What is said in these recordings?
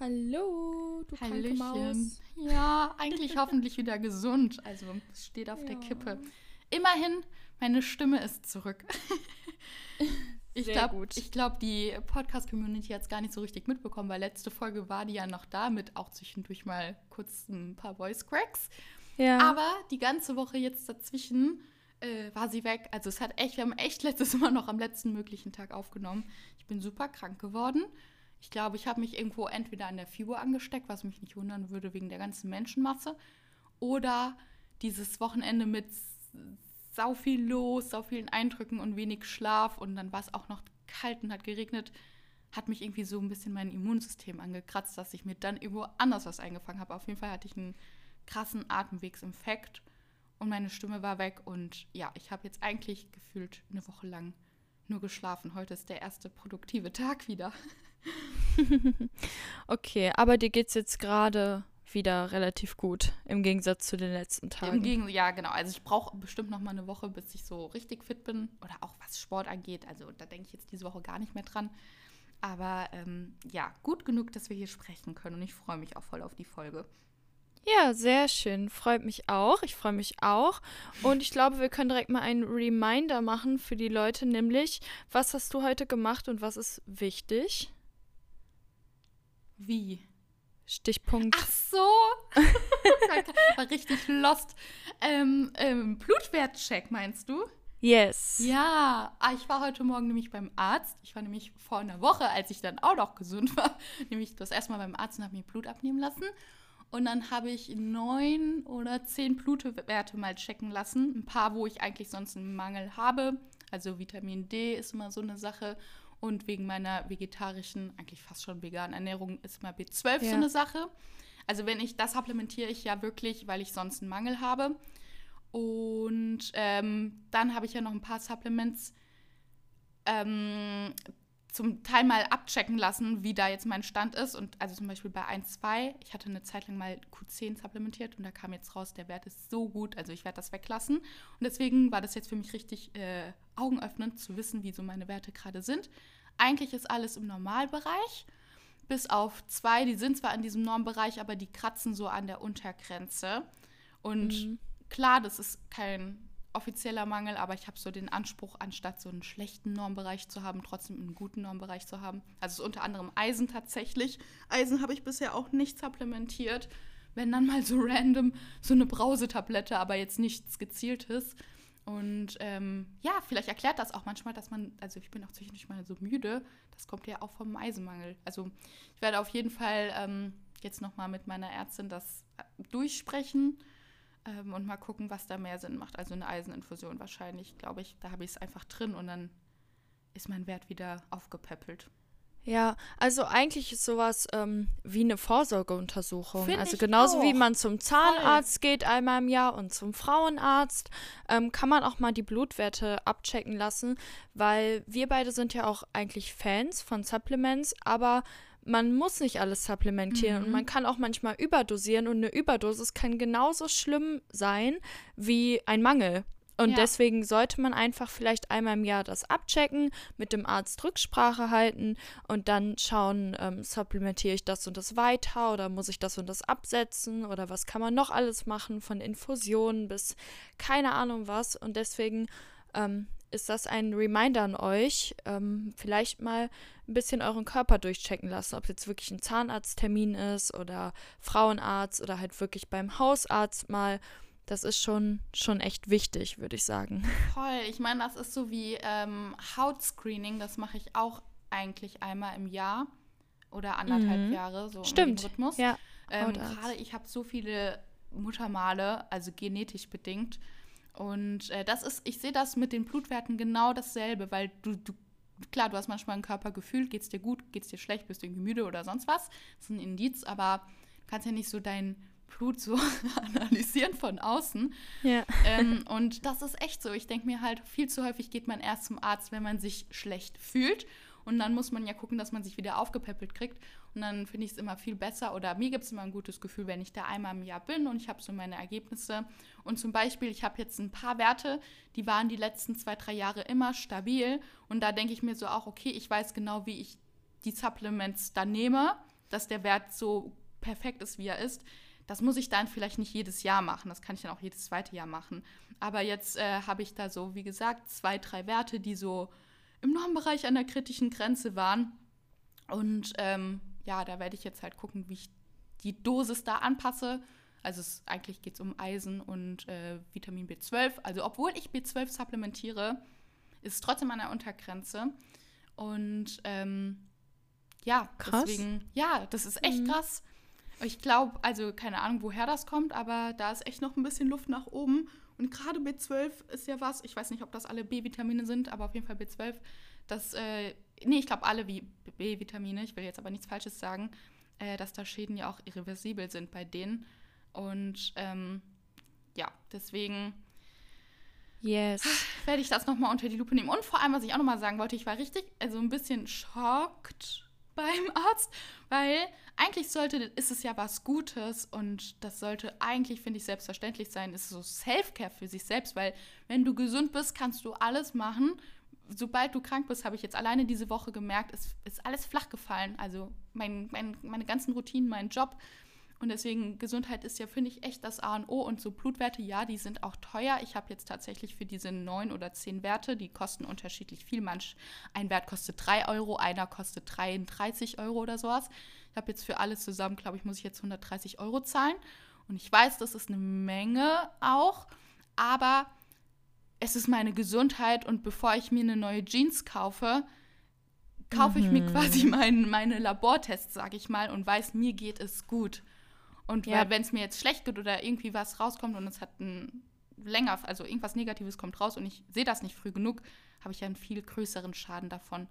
Hallo, du kranke Maus. Hallöchen. Ja, eigentlich hoffentlich wieder gesund. Also es steht auf der Ja. Kippe. Immerhin, meine Stimme ist zurück. Ich Sehr glaube, gut. ich glaub, die Podcast-Community hat es gar nicht so richtig mitbekommen, weil letzte Folge war die ja noch da mit auch zwischendurch mal kurz ein paar Voice Cracks. Ja. Aber die ganze Woche jetzt dazwischen äh, war sie weg. Also es hat echt, wir haben echt letztes Mal noch am letzten möglichen Tag aufgenommen. Ich bin super krank geworden. Ich glaube, ich habe mich irgendwo entweder an der Figur angesteckt, was mich nicht wundern würde wegen der ganzen Menschenmasse, oder dieses Wochenende mit sau viel los, sau vielen Eindrücken und wenig Schlaf und dann war es auch noch kalt und hat geregnet, hat mich irgendwie so ein bisschen mein Immunsystem angekratzt, dass ich mir dann irgendwo anders was eingefangen habe. Auf jeden Fall hatte ich einen krassen Atemwegsinfekt und meine Stimme war weg und ja, ich habe jetzt eigentlich gefühlt eine Woche lang nur geschlafen. Heute ist der erste produktive Tag wieder. okay, aber dir geht's jetzt gerade wieder relativ gut im Gegensatz zu den letzten Tagen. Im Gegenteil, ja, genau. Also ich brauche bestimmt noch mal eine Woche, bis ich so richtig fit bin. Oder auch was Sport angeht. Also da denke ich jetzt diese Woche gar nicht mehr dran. Aber ähm, ja, gut genug, dass wir hier sprechen können. Und ich freue mich auch voll auf die Folge. Ja, sehr schön. Freut mich auch. Ich freue mich auch. Und ich glaube, wir können direkt mal einen Reminder machen für die Leute, nämlich, was hast du heute gemacht und was ist wichtig? Wie? Stichpunkt. Ach so. War richtig lost. Ähm, ähm, Blutwertcheck, meinst du? Yes. Ja, ah, ich war heute Morgen nämlich beim Arzt. Ich war nämlich vor einer Woche, als ich dann auch noch gesund war, nämlich das erste Mal beim Arzt und habe mir Blut abnehmen lassen. Und dann habe ich neun oder zehn Blutwerte mal checken lassen. Ein paar, wo ich eigentlich sonst einen Mangel habe. Also Vitamin D ist immer so eine Sache. Und wegen meiner vegetarischen, eigentlich fast schon veganen Ernährung ist mal B12 so Ja. eine Sache. Also wenn ich das supplementiere ich ja wirklich, weil ich sonst einen Mangel habe. Und ähm, dann habe ich ja noch ein paar Supplements ähm, zum Teil mal abchecken lassen, wie da jetzt mein Stand ist. Und also zum Beispiel bei 1, 2, ich hatte eine Zeit lang mal Q10 supplementiert und da kam jetzt raus, der Wert ist so gut, also ich werde das weglassen. Und deswegen war das jetzt für mich richtig äh, augenöffnend zu wissen, wie so meine Werte gerade sind. Eigentlich ist alles im Normalbereich. Bis auf zwei, die sind zwar in diesem Normbereich, aber die kratzen so an der Untergrenze. Und Mhm. klar, das ist kein offizieller Mangel, aber ich habe so den Anspruch, anstatt so einen schlechten Normbereich zu haben, trotzdem einen guten Normbereich zu haben. Also es ist unter anderem Eisen tatsächlich. Eisen habe ich bisher auch nicht supplementiert. Wenn dann mal so random so eine Brausetablette, aber jetzt nichts Gezieltes. Und ähm, ja, vielleicht erklärt das auch manchmal, dass man, also ich bin auch zwischendurch mal so müde. Das kommt ja auch vom Eisenmangel. Also ich werde auf jeden Fall ähm, jetzt nochmal mit meiner Ärztin das äh, durchsprechen ähm, und mal gucken, was da mehr Sinn macht. Also eine Eiseninfusion wahrscheinlich, glaube ich. Da habe ich es einfach drin und dann ist mein Wert wieder aufgepäppelt. Ja, also eigentlich ist sowas ähm, wie eine Vorsorgeuntersuchung. Find also genauso wie auch. man zum Zahnarzt geht einmal im Jahr und zum Frauenarzt, ähm, kann man auch mal die Blutwerte abchecken lassen, weil wir beide sind ja auch eigentlich Fans von Supplements, aber man muss nicht alles supplementieren und Mhm. man kann auch manchmal überdosieren und eine Überdosis kann genauso schlimm sein wie ein Mangel. Und Ja. deswegen sollte man einfach vielleicht einmal im Jahr das abchecken, mit dem Arzt Rücksprache halten und dann schauen, ähm, supplementiere ich das und das weiter oder muss ich das und das absetzen oder was kann man noch alles machen, von Infusionen bis keine Ahnung was. Und deswegen ähm, ist das ein Reminder an euch, ähm, vielleicht mal ein bisschen euren Körper durchchecken lassen, ob es jetzt wirklich ein Zahnarzttermin ist oder Frauenarzt oder halt wirklich beim Hausarzt mal. Das ist schon, schon echt wichtig, würde ich sagen. Voll. Ich meine, das ist so wie ähm, Hautscreening. Das mache ich auch eigentlich einmal im Jahr oder anderthalb Mhm. Jahre, so Stimmt. im Rhythmus. Ja. Ähm. Gerade ich habe so viele Muttermale, also genetisch bedingt. Und äh, das ist, ich sehe das mit den Blutwerten genau dasselbe, weil du, du, klar, du hast manchmal ein Körpergefühl, geht es dir gut, geht es dir schlecht, bist du irgendwie müde oder sonst was. Das ist ein Indiz, aber du kannst ja nicht so dein Blut so analysieren von außen. Ja. ähm, und das ist echt so. Ich denke mir halt, viel zu häufig geht man erst zum Arzt, wenn man sich schlecht fühlt. Und dann muss man ja gucken, dass man sich wieder aufgepäppelt kriegt. Und dann finde ich es immer viel besser oder mir gibt es immer ein gutes Gefühl, wenn ich da einmal im Jahr bin und ich habe so meine Ergebnisse. Und zum Beispiel, ich habe jetzt ein paar Werte, die waren die letzten zwei, drei Jahre immer stabil. Und da denke ich mir so auch, okay, ich weiß genau, wie ich die Supplements da nehme, dass der Wert so perfekt ist, wie er ist. Das muss ich dann vielleicht nicht jedes Jahr machen. Das kann ich dann auch jedes zweite Jahr machen. Aber jetzt äh, habe ich da so, wie gesagt, zwei, drei Werte, die so im Normbereich an der kritischen Grenze waren. Und ähm, ja, da werde ich jetzt halt gucken, wie ich die Dosis da anpasse. Also es, eigentlich geht es um Eisen und äh, Vitamin B12. Also obwohl ich B12 supplementiere, ist es trotzdem an der Untergrenze. Und ähm, ja, krass. deswegen, ja, das ist echt mhm. krass. Ich glaube, also keine Ahnung, woher das kommt, aber da ist echt noch ein bisschen Luft nach oben. Und gerade B12 ist ja was, ich weiß nicht, ob das alle B-Vitamine sind, aber auf jeden Fall B12, das, äh, nee, ich glaube alle B-Vitamine, ich will jetzt aber nichts Falsches sagen, äh, dass da Schäden ja auch irreversibel sind bei denen. Und ähm, ja, deswegen yes. werde ich das nochmal unter die Lupe nehmen. Und vor allem, was ich auch nochmal sagen wollte, ich war richtig, also ein bisschen schockt beim Arzt, weil eigentlich sollte, ist es ja was Gutes und das sollte eigentlich, finde ich, selbstverständlich sein. Es ist so Self-Care für sich selbst, weil wenn du gesund bist, kannst du alles machen. Sobald du krank bist, habe ich jetzt alleine diese Woche gemerkt, es ist alles flach gefallen. Also mein, mein, meine ganzen Routinen, mein Job, und deswegen, Gesundheit ist ja, finde ich, echt das A und O. Und so Blutwerte, ja, die sind auch teuer. Ich habe jetzt tatsächlich für diese neun oder zehn Werte, die kosten unterschiedlich viel. Manch, ein Wert kostet 3 Euro, einer kostet 33 Euro oder sowas. Ich habe jetzt für alles zusammen, glaube ich, muss ich jetzt 130 Euro zahlen. Und ich weiß, das ist eine Menge auch. Aber es ist meine Gesundheit. Und bevor ich mir eine neue Jeans kaufe, kaufe ich mir mhm. quasi mein, meine Labortests, sage ich mal, und weiß, mir geht es gut. Und ja. wenn es mir jetzt schlecht geht oder irgendwie was rauskommt und es hat ein länger, also irgendwas Negatives kommt raus und ich sehe das nicht früh genug, habe ich ja einen viel größeren Schaden davon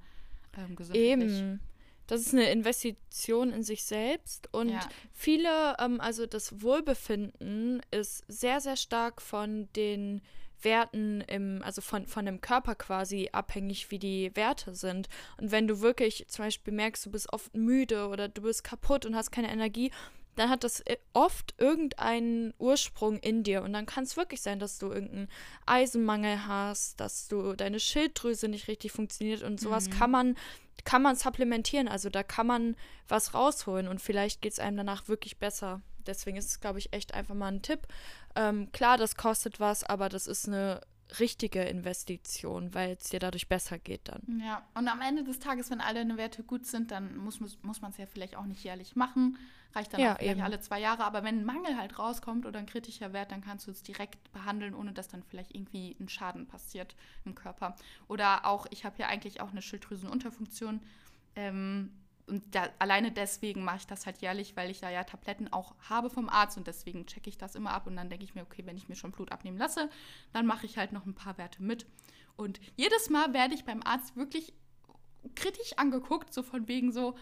ähm, gesundheitlich. Eben. Das ist eine Investition in sich selbst und ja. viele, ähm, also das Wohlbefinden ist sehr, sehr stark von den Werten im, also von, von dem Körper quasi abhängig, wie die Werte sind. Und wenn du wirklich zum Beispiel merkst, du bist oft müde oder du bist kaputt und hast keine Energie, dann hat das äh, oft irgendeinen Ursprung in dir. Und dann kann es wirklich sein, dass du irgendeinen Eisenmangel hast, dass du deine Schilddrüse nicht richtig funktioniert und sowas mhm. kann man kann man supplementieren. Also da kann man was rausholen und vielleicht geht es einem danach wirklich besser. Deswegen ist es, glaube ich, echt einfach mal ein Tipp. Ähm, klar, das kostet was, aber das ist eine richtige Investition, weil es dir dadurch besser geht dann. Ja, und am Ende des Tages, wenn alle deine Werte gut sind, dann muss, muss, muss man es ja vielleicht auch nicht jährlich machen. Reicht dann ja, auch vielleicht eben. alle zwei Jahre. Aber wenn ein Mangel halt rauskommt oder ein kritischer Wert, dann kannst du es direkt behandeln, ohne dass dann vielleicht irgendwie ein Schaden passiert im Körper. Oder auch, ich habe ja eigentlich auch eine Schilddrüsenunterfunktion. Ähm, und da, alleine deswegen mache ich das halt jährlich, weil ich da ja Tabletten auch habe vom Arzt und deswegen checke ich das immer ab und dann denke ich mir, okay, wenn ich mir schon Blut abnehmen lasse, dann mache ich halt noch ein paar Werte mit. Und jedes Mal werde ich beim Arzt wirklich kritisch angeguckt, so von wegen so,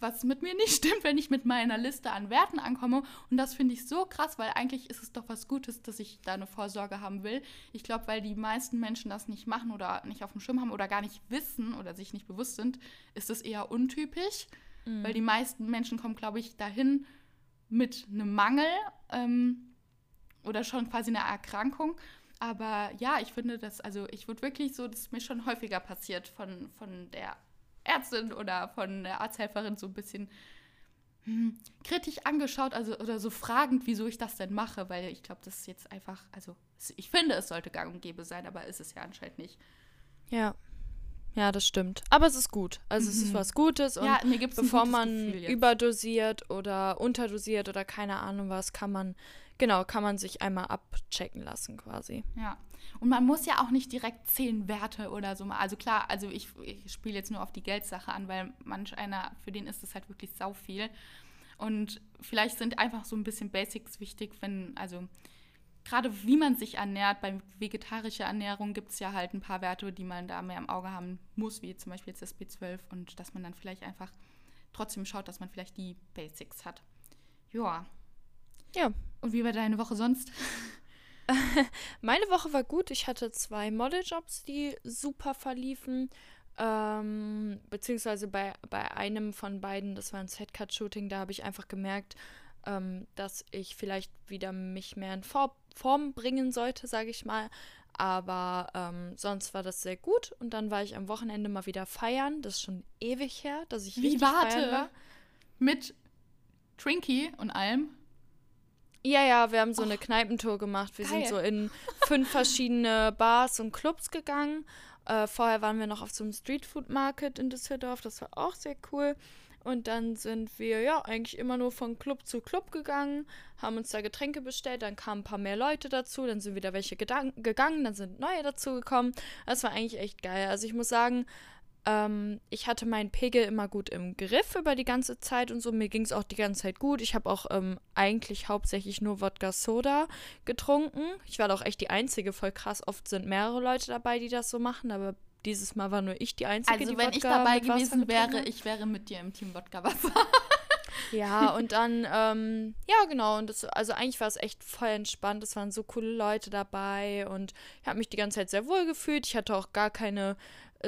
was mit mir nicht stimmt, wenn ich mit meiner Liste an Werten ankomme. Und das finde ich so krass, weil eigentlich ist es doch was Gutes, dass ich da eine Vorsorge haben will. Ich glaube, weil die meisten Menschen das nicht machen oder nicht auf dem Schirm haben oder gar nicht wissen oder sich nicht bewusst sind, ist es eher untypisch. Mhm. Weil die meisten Menschen kommen, glaube ich, dahin mit einem Mangel ähm, oder schon quasi einer Erkrankung. Aber ja, ich finde das, also ich wurde wirklich so, das ist mir schon häufiger passiert von, von der Ärztin oder von der Arzthelferin so ein bisschen hm, kritisch angeschaut, also oder so fragend, wieso ich das denn mache, weil ich glaube, das ist jetzt einfach, also ich finde, es sollte gang und gäbe sein, aber ist es ja anscheinend nicht. Ja. Ja, das stimmt. Aber es ist gut. Also mhm. es ist mhm. was Gutes und ja, bevor man überdosiert oder unterdosiert oder keine Ahnung was, kann man, genau, kann man sich einmal abchecken lassen quasi. Ja. Und man muss ja auch nicht direkt zehn Werte oder so. Also klar, also ich, ich spiele jetzt nur auf die Geldsache an, weil manch einer, für den ist das halt wirklich sau viel. Und vielleicht sind einfach so ein bisschen Basics wichtig, wenn, also gerade wie man sich ernährt, bei vegetarischer Ernährung gibt es ja halt ein paar Werte, die man da mehr im Auge haben muss, wie zum Beispiel jetzt das B12 und dass man dann vielleicht einfach trotzdem schaut, dass man vielleicht die Basics hat. Joa. Ja. Und wie war deine Woche sonst? Meine Woche war gut. Ich hatte zwei Modeljobs, die super verliefen. Ähm, beziehungsweise bei, bei einem von beiden, das war ein Setcut-Shooting, da habe ich einfach gemerkt, ähm, dass ich vielleicht wieder mich mehr in For Form bringen sollte, sage ich mal. Aber ähm, sonst war das sehr gut. Und dann war ich am Wochenende mal wieder feiern. Das ist schon ewig her, dass ich Wie warte? war. mit Trinky und allem. Ja, ja, wir haben so eine Kneipentour gemacht. Wir geil. sind so in fünf verschiedene Bars und Clubs gegangen. Äh, vorher waren wir noch auf so einem Streetfood Market in Düsseldorf. Das war auch sehr cool. Und dann sind wir ja eigentlich immer nur von Club zu Club gegangen, haben uns da Getränke bestellt, dann kamen ein paar mehr Leute dazu, dann sind wieder welche gegangen, dann sind neue dazu gekommen. Das war eigentlich echt geil. Also ich muss sagen, ähm, ich hatte meinen Pegel immer gut im Griff über die ganze Zeit und so. Mir ging es auch die ganze Zeit gut. Ich habe auch ähm, eigentlich hauptsächlich nur Wodka Soda getrunken. Ich war doch echt die Einzige, voll krass. Oft sind mehrere Leute dabei, die das so machen, aber dieses Mal war nur ich die Einzige, Also die wenn Wodka ich dabei gewesen wäre, ich wäre mit dir im Team Wodka Wasser. Ja, und dann, ähm, ja, genau. Und das, also eigentlich war es echt voll entspannt. Es waren so coole Leute dabei und ich habe mich die ganze Zeit sehr wohl gefühlt. Ich hatte auch gar keine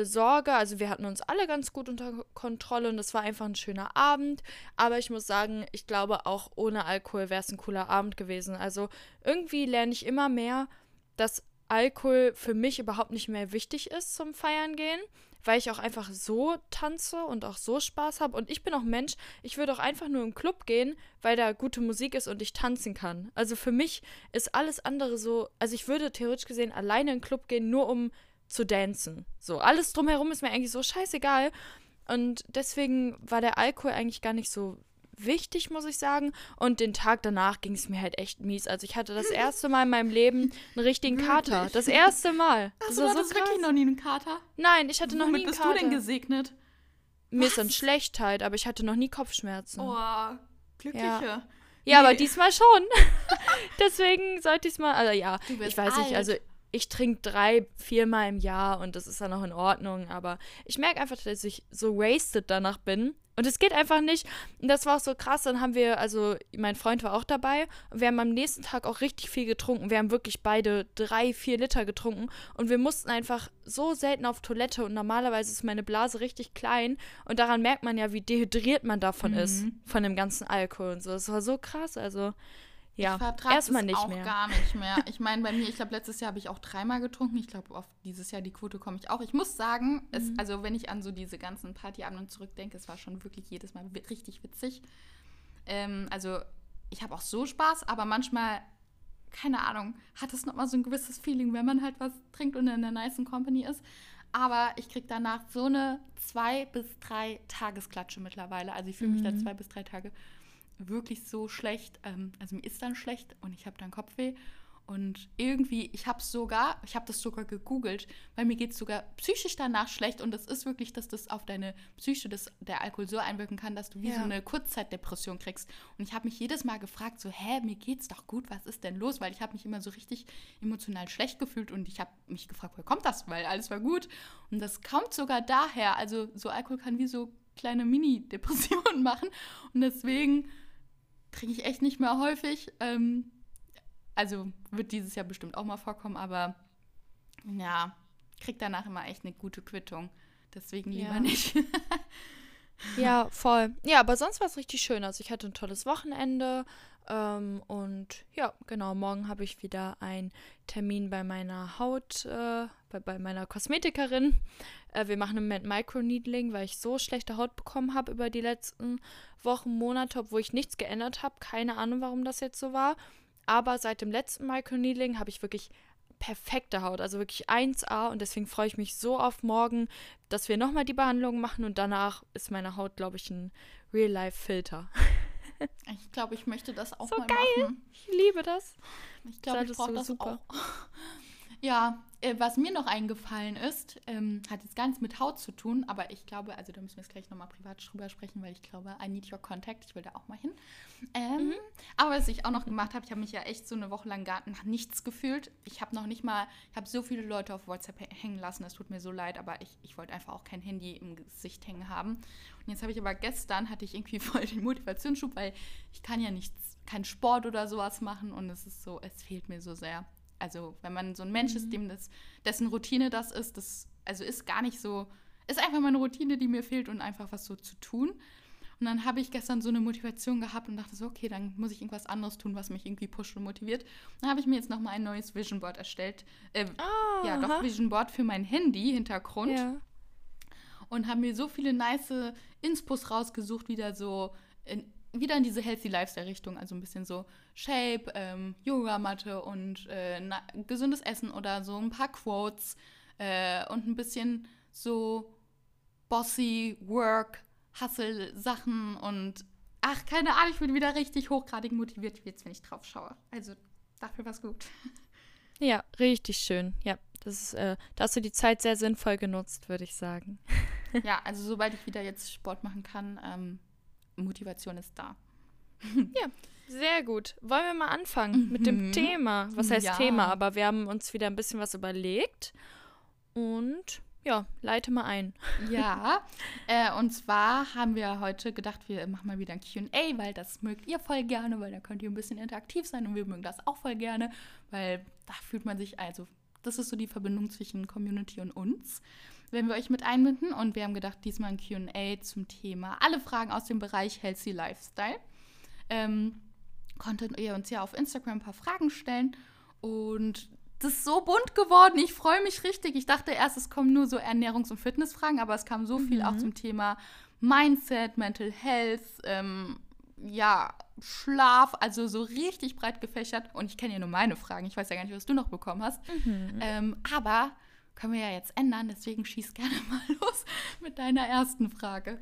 Sorge. Also wir hatten uns alle ganz gut unter Kontrolle und es war einfach ein schöner Abend. Aber ich muss sagen, ich glaube, auch ohne Alkohol wäre es ein cooler Abend gewesen. Also irgendwie lerne ich immer mehr, dass Alkohol für mich überhaupt nicht mehr wichtig ist zum Feiern gehen, weil ich auch einfach so tanze und auch so Spaß habe. Und ich bin auch Mensch, ich würde auch einfach nur im Club gehen, weil da gute Musik ist und ich tanzen kann. Also für mich ist alles andere so, also ich würde theoretisch gesehen alleine in den Club gehen, nur um zu dancen. So, alles drumherum ist mir eigentlich so scheißegal. Und deswegen war der Alkohol eigentlich gar nicht so wichtig, muss ich sagen. Und den Tag danach ging es mir halt echt mies. Also ich hatte das erste Mal in meinem Leben einen richtigen Kater. Das erste Mal. Hast Das du so wirklich noch nie einen Kater? Nein, ich hatte noch Womit nie einen bist Kater. du denn gesegnet? Mir ist dann schlecht halt, aber ich hatte noch nie Kopfschmerzen. Oh, glückliche. Ja. Ja, aber Nee. diesmal schon. Deswegen sollte ich es mal. Also ja, ich weiß nicht, alt. also ich trinke drei, viermal im Jahr und das ist dann auch in Ordnung, aber ich merke einfach, dass ich so wasted danach bin. Und es geht einfach nicht. Und das war auch so krass. Dann haben wir, also mein Freund war auch dabei und wir haben am nächsten Tag auch richtig viel getrunken. Wir haben wirklich beide drei, vier Liter getrunken und wir mussten einfach so selten auf Toilette und normalerweise ist meine Blase richtig klein und daran merkt man ja, wie dehydriert man davon ist, Mhm. von dem ganzen Alkohol und so. Das war so krass. Also, ja, ich vertrage erstmal es nicht auch mehr. gar nicht mehr. Ich meine, bei mir, ich glaube, letztes Jahr habe ich auch dreimal getrunken. Ich glaube, auf dieses Jahr die Quote komme ich auch. Ich muss sagen, es, Mhm. also wenn ich an so diese ganzen Partyabende zurückdenke, es war schon wirklich jedes Mal richtig witzig. Ähm, also ich habe auch so Spaß, aber manchmal, keine Ahnung, hat es nochmal so ein gewisses Feeling, wenn man halt was trinkt und in einer nice Company ist. Aber ich kriege danach so eine zwei bis drei Tagesklatsche mittlerweile. Also ich fühle mich da Mhm. zwei bis drei Tage wirklich so schlecht. Ähm, also mir ist dann schlecht und ich habe dann Kopfweh. Und irgendwie, ich habe sogar, ich habe das sogar gegoogelt, weil mir geht es sogar psychisch danach schlecht. Und das ist wirklich, dass das auf deine Psyche, das, der Alkohol so einwirken kann, dass du wie so Ja. eine Kurzzeitdepression kriegst. Und ich habe mich jedes Mal gefragt, so, hä, mir geht's doch gut, was ist denn los? Weil ich habe mich immer so richtig emotional schlecht gefühlt und ich habe mich gefragt, woher kommt das? Weil alles war gut. Und das kommt sogar daher. Also so Alkohol kann wie so kleine Mini-Depressionen machen. Und deswegen trinke ich echt nicht mehr häufig. Ähm, also wird dieses Jahr bestimmt auch mal vorkommen, aber ja, krieg danach immer echt eine gute Quittung. Deswegen lieber Ja. nicht. Ja, voll. Ja, aber sonst war es richtig schön. Also ich hatte ein tolles Wochenende. Ähm, und ja, genau, morgen habe ich wieder einen Termin bei meiner Haut, äh, bei, bei meiner Kosmetikerin. Äh, wir machen im Moment Microneedling, weil ich so schlechte Haut bekommen habe über die letzten Wochen, Monate, obwohl ich nichts geändert habe. Keine Ahnung, warum das jetzt so war. Aber seit dem letzten Microneedling habe ich wirklich perfekte Haut, also wirklich 1A und deswegen freue ich mich so auf morgen, dass wir nochmal die Behandlung machen und danach ist meine Haut, glaube ich, ein Real-Life-Filter. Ich glaube, ich möchte das auch So mal geil. machen. Ich liebe das. Ich glaube, ich Das ist brauche so das super. auch. Ja, äh, was mir noch eingefallen ist, ähm, hat jetzt gar nichts mit Haut zu tun, aber ich glaube, also da müssen wir jetzt gleich nochmal privat drüber sprechen, weil ich glaube, I need your contact, ich will da auch mal hin. Ähm, Aber was ich auch noch gemacht habe, ich habe mich ja echt so eine Woche lang gar nach nichts gefühlt. Ich habe noch nicht mal, ich habe so viele Leute auf WhatsApp hä- hängen lassen, es tut mir so leid, aber ich, ich wollte einfach auch kein Handy im Gesicht hängen haben. Und jetzt habe ich aber gestern, hatte ich irgendwie voll den Motivationsschub, weil ich kann ja nichts, keinen Sport oder sowas machen und es ist so, es fehlt mir so sehr. Also wenn man so ein Mensch ist, dem das, dessen Routine das ist, das also ist gar nicht so, ist einfach meine Routine, die mir fehlt und einfach was so zu tun. Und dann habe ich gestern so eine Motivation gehabt und dachte so, okay, dann muss ich irgendwas anderes tun, was mich irgendwie pusht und motiviert. Dann habe ich mir jetzt nochmal ein neues Vision Board erstellt. Äh, Ah, ja, doch Vision Board für mein Handy-Hintergrund Ja. und haben mir so viele nice Inspos rausgesucht, wieder so in, wieder in diese Healthy Lifestyle-Richtung, also ein bisschen so Shape, ähm, Yogamatte und äh, na, gesundes Essen oder so ein paar Quotes äh, und ein bisschen so bossy Work, Hustle-Sachen und ach, keine Ahnung, ich bin wieder richtig hochgradig motiviert jetzt, wenn ich drauf schaue. Also dafür war es gut. Ja, richtig schön. Ja, das ist, äh, da hast du die Zeit sehr sinnvoll genutzt, würde ich sagen. ja, also sobald ich wieder jetzt Sport machen kann, ähm, Motivation ist da. ja, sehr gut. Wollen wir mal anfangen mhm. mit dem mhm. Thema? Was heißt ja. Thema? Aber wir haben uns wieder ein bisschen was überlegt. Und ja, leite mal ein. Ja, äh, und zwar haben wir heute gedacht, wir machen mal wieder ein QA, weil das mögt ihr voll gerne, weil da könnt ihr ein bisschen interaktiv sein und wir mögen das auch voll gerne, weil da fühlt man sich, also das ist so die Verbindung zwischen Community und uns, wenn wir euch mit einbinden. Und wir haben gedacht, diesmal ein QA zum Thema alle Fragen aus dem Bereich Healthy Lifestyle. Ähm, konntet ihr uns ja auf Instagram ein paar Fragen stellen und das ist so bunt geworden. Ich freue mich richtig. Ich dachte erst, es kommen nur so Ernährungs- und Fitnessfragen, aber es kam so viel auch mhm. zum Thema Mindset, Mental Health, ähm, ja, Schlaf, also so richtig breit gefächert. Und ich kenne ja nur meine Fragen. Ich weiß ja gar nicht, was du noch bekommen hast. Mhm. Ähm, aber können wir ja jetzt ändern, deswegen schieß gerne mal los mit deiner ersten Frage.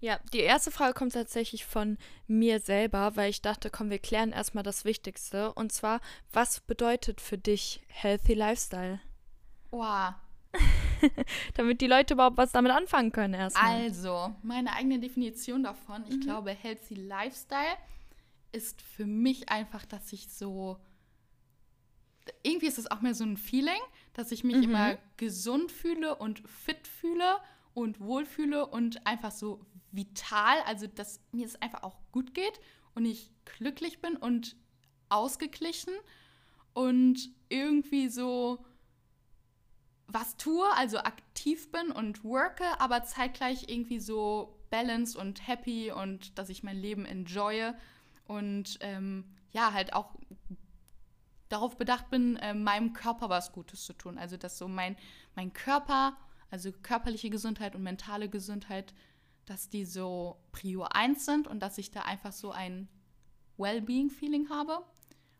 Ja, die erste Frage kommt tatsächlich von mir selber, weil ich dachte, komm, wir klären erstmal das Wichtigste. Und zwar, was bedeutet für dich Healthy Lifestyle? Wow. Damit die Leute überhaupt was damit anfangen können erstmal. Also, meine eigene Definition davon, ich mhm. glaube, Healthy Lifestyle ist für mich einfach, dass ich so. Irgendwie ist es auch mehr so ein Feeling, dass ich mich mhm. immer gesund fühle und fit fühle und wohlfühle und einfach so vital, also dass mir es einfach auch gut geht und ich glücklich bin und ausgeglichen und irgendwie so was tue, also aktiv bin und worke, aber zeitgleich irgendwie so balanced und happy und dass ich mein Leben enjoye und ähm, ja, halt auch darauf bedacht bin, äh, meinem Körper was Gutes zu tun. Also dass so mein, mein Körper, also körperliche Gesundheit und mentale Gesundheit dass die so Prio 1 sind und dass ich da einfach so ein Wellbeing-Feeling habe.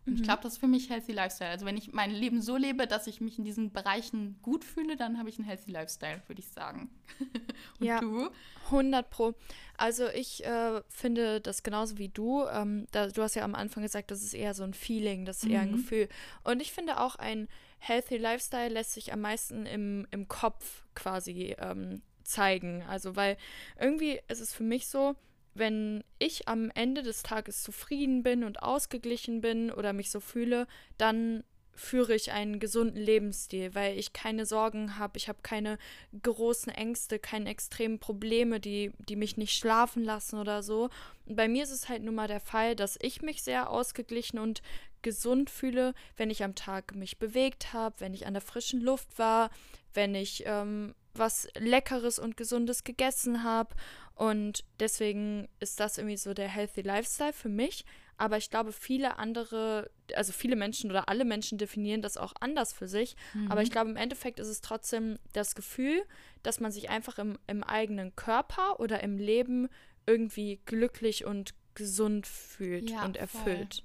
Mhm. ich glaube, das ist für mich Healthy Lifestyle. Also wenn ich mein Leben so lebe, dass ich mich in diesen Bereichen gut fühle, dann habe ich einen Healthy Lifestyle, würde ich sagen. Und ja, du? 100 pro. Also ich äh, finde das genauso wie du. Ähm, da, du hast ja am Anfang gesagt, das ist eher so ein Feeling, das ist mhm. eher ein mhm. Gefühl. Und ich finde auch ein Healthy Lifestyle lässt sich am meisten im, im Kopf quasi ähm, zeigen. Also, weil irgendwie ist es für mich so, wenn ich am Ende des Tages zufrieden bin und ausgeglichen bin oder mich so fühle, dann führe ich einen gesunden Lebensstil, weil ich keine Sorgen habe, ich habe keine großen Ängste, keine extremen Probleme, die, die mich nicht schlafen lassen oder so. Und bei mir ist es halt nun mal der Fall, dass ich mich sehr ausgeglichen und gesund fühle, wenn ich am Tag mich bewegt habe, wenn ich an der frischen Luft war, wenn ich ähm, was Leckeres und Gesundes gegessen habe. Und deswegen ist das irgendwie so der Healthy Lifestyle für mich. Aber ich glaube, viele andere, also viele Menschen oder alle Menschen definieren das auch anders für sich. Mhm. Aber ich glaube, im Endeffekt ist es trotzdem das Gefühl, dass man sich einfach im, im eigenen Körper oder im Leben irgendwie glücklich und gesund fühlt ja, und erfüllt. Voll.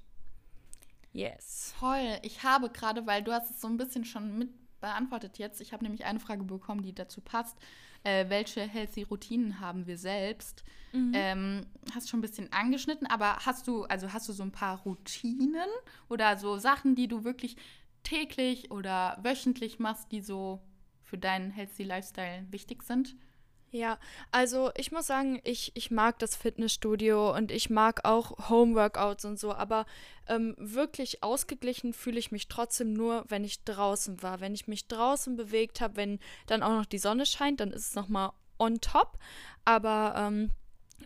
Yes. Toll. Ich habe gerade, weil du hast es so ein bisschen schon mit beantwortet jetzt. Ich habe nämlich eine Frage bekommen, die dazu passt. Äh, welche healthy Routinen haben wir selbst? Mhm. Ähm, hast schon ein bisschen angeschnitten, aber hast du, also hast du so ein paar Routinen oder so Sachen, die du wirklich täglich oder wöchentlich machst, die so für deinen healthy Lifestyle wichtig sind? Ja, also ich muss sagen, ich, ich mag das Fitnessstudio und ich mag auch Homeworkouts und so, aber ähm, wirklich ausgeglichen fühle ich mich trotzdem nur, wenn ich draußen war. Wenn ich mich draußen bewegt habe, wenn dann auch noch die Sonne scheint, dann ist es nochmal on top. Aber ähm,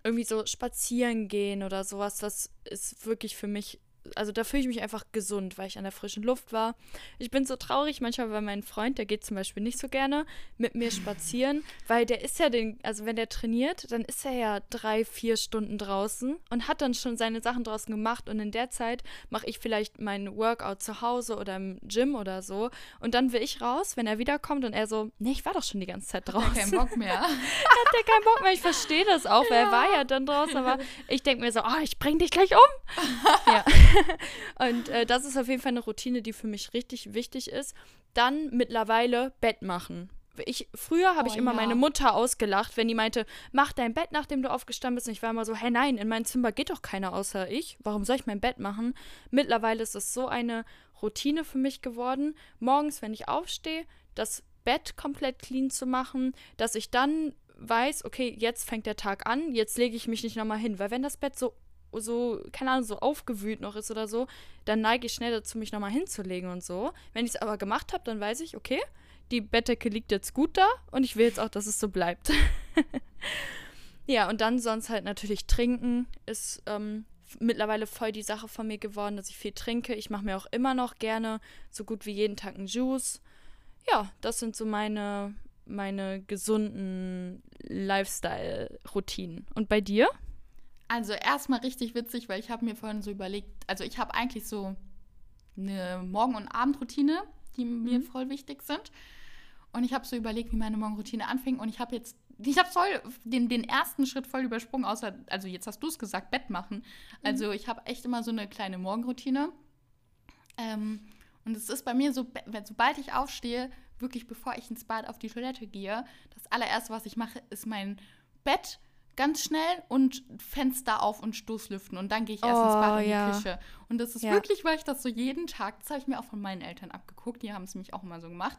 irgendwie so spazieren gehen oder sowas, das ist wirklich für mich also da fühle ich mich einfach gesund, weil ich an der frischen Luft war. Ich bin so traurig manchmal, weil mein Freund, der geht zum Beispiel nicht so gerne mit mir spazieren, weil der ist ja den, also wenn der trainiert, dann ist er ja drei, vier Stunden draußen und hat dann schon seine Sachen draußen gemacht und in der Zeit mache ich vielleicht mein Workout zu Hause oder im Gym oder so und dann will ich raus, wenn er wiederkommt und er so, nee, ich war doch schon die ganze Zeit draußen. Hat keinen Bock mehr. hat der keinen Bock mehr, ich verstehe das auch, weil er war ja dann draußen, aber ich denke mir so, oh, ich bring dich gleich um. ja. Und äh, das ist auf jeden Fall eine Routine, die für mich richtig wichtig ist. Dann mittlerweile Bett machen. Ich, früher habe oh, ich immer ja. meine Mutter ausgelacht, wenn die meinte, mach dein Bett, nachdem du aufgestanden bist. Und ich war immer so, hey nein, in mein Zimmer geht doch keiner außer ich. Warum soll ich mein Bett machen? Mittlerweile ist es so eine Routine für mich geworden, morgens, wenn ich aufstehe, das Bett komplett clean zu machen, dass ich dann weiß, okay, jetzt fängt der Tag an, jetzt lege ich mich nicht nochmal hin. Weil wenn das Bett so so, keine Ahnung, so aufgewühlt noch ist oder so, dann neige ich schnell dazu, mich nochmal hinzulegen und so. Wenn ich es aber gemacht habe, dann weiß ich, okay, die Bettdecke liegt jetzt gut da und ich will jetzt auch, dass es so bleibt. ja, und dann sonst halt natürlich trinken ist ähm, mittlerweile voll die Sache von mir geworden, dass ich viel trinke. Ich mache mir auch immer noch gerne so gut wie jeden Tag einen Juice. Ja, das sind so meine, meine gesunden Lifestyle-Routinen. Und bei dir? Also erstmal richtig witzig, weil ich habe mir vorhin so überlegt, also ich habe eigentlich so eine Morgen- und Abendroutine, die mhm. mir voll wichtig sind. Und ich habe so überlegt, wie meine Morgenroutine anfing. Und ich habe jetzt, ich habe voll den, den ersten Schritt voll übersprungen, außer, also jetzt hast du es gesagt, Bett machen. Also mhm. ich habe echt immer so eine kleine Morgenroutine. Ähm, und es ist bei mir so, sobald ich aufstehe, wirklich bevor ich ins Bad auf die Toilette gehe, das allererste, was ich mache, ist mein Bett ganz schnell und Fenster auf und Stoßlüften und dann gehe ich erst oh, ins Bad in ja. die Küche. Und das ist ja. wirklich, weil ich das so jeden Tag, das habe ich mir auch von meinen Eltern abgeguckt, die haben es nämlich auch immer so gemacht.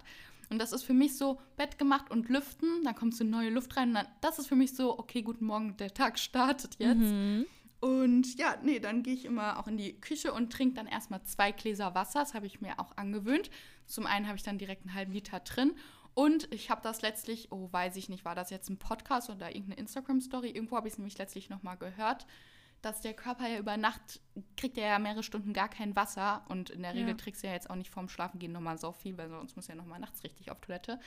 Und das ist für mich so Bett gemacht und lüften, dann kommt so neue Luft rein und dann, das ist für mich so, okay, guten Morgen, der Tag startet jetzt. Mhm. Und ja, nee, dann gehe ich immer auch in die Küche und trinke dann erstmal zwei Gläser Wasser. Das habe ich mir auch angewöhnt. Zum einen habe ich dann direkt einen halben Liter drin und ich habe das letztlich, oh, weiß ich nicht, war das jetzt ein Podcast oder irgendeine Instagram-Story? Irgendwo habe ich es nämlich letztlich nochmal gehört, dass der Körper ja über Nacht kriegt er ja mehrere Stunden gar kein Wasser und in der Regel ja. trägst du ja jetzt auch nicht vorm Schlafengehen nochmal so viel, weil sonst muss ja nochmal nachts richtig auf Toilette.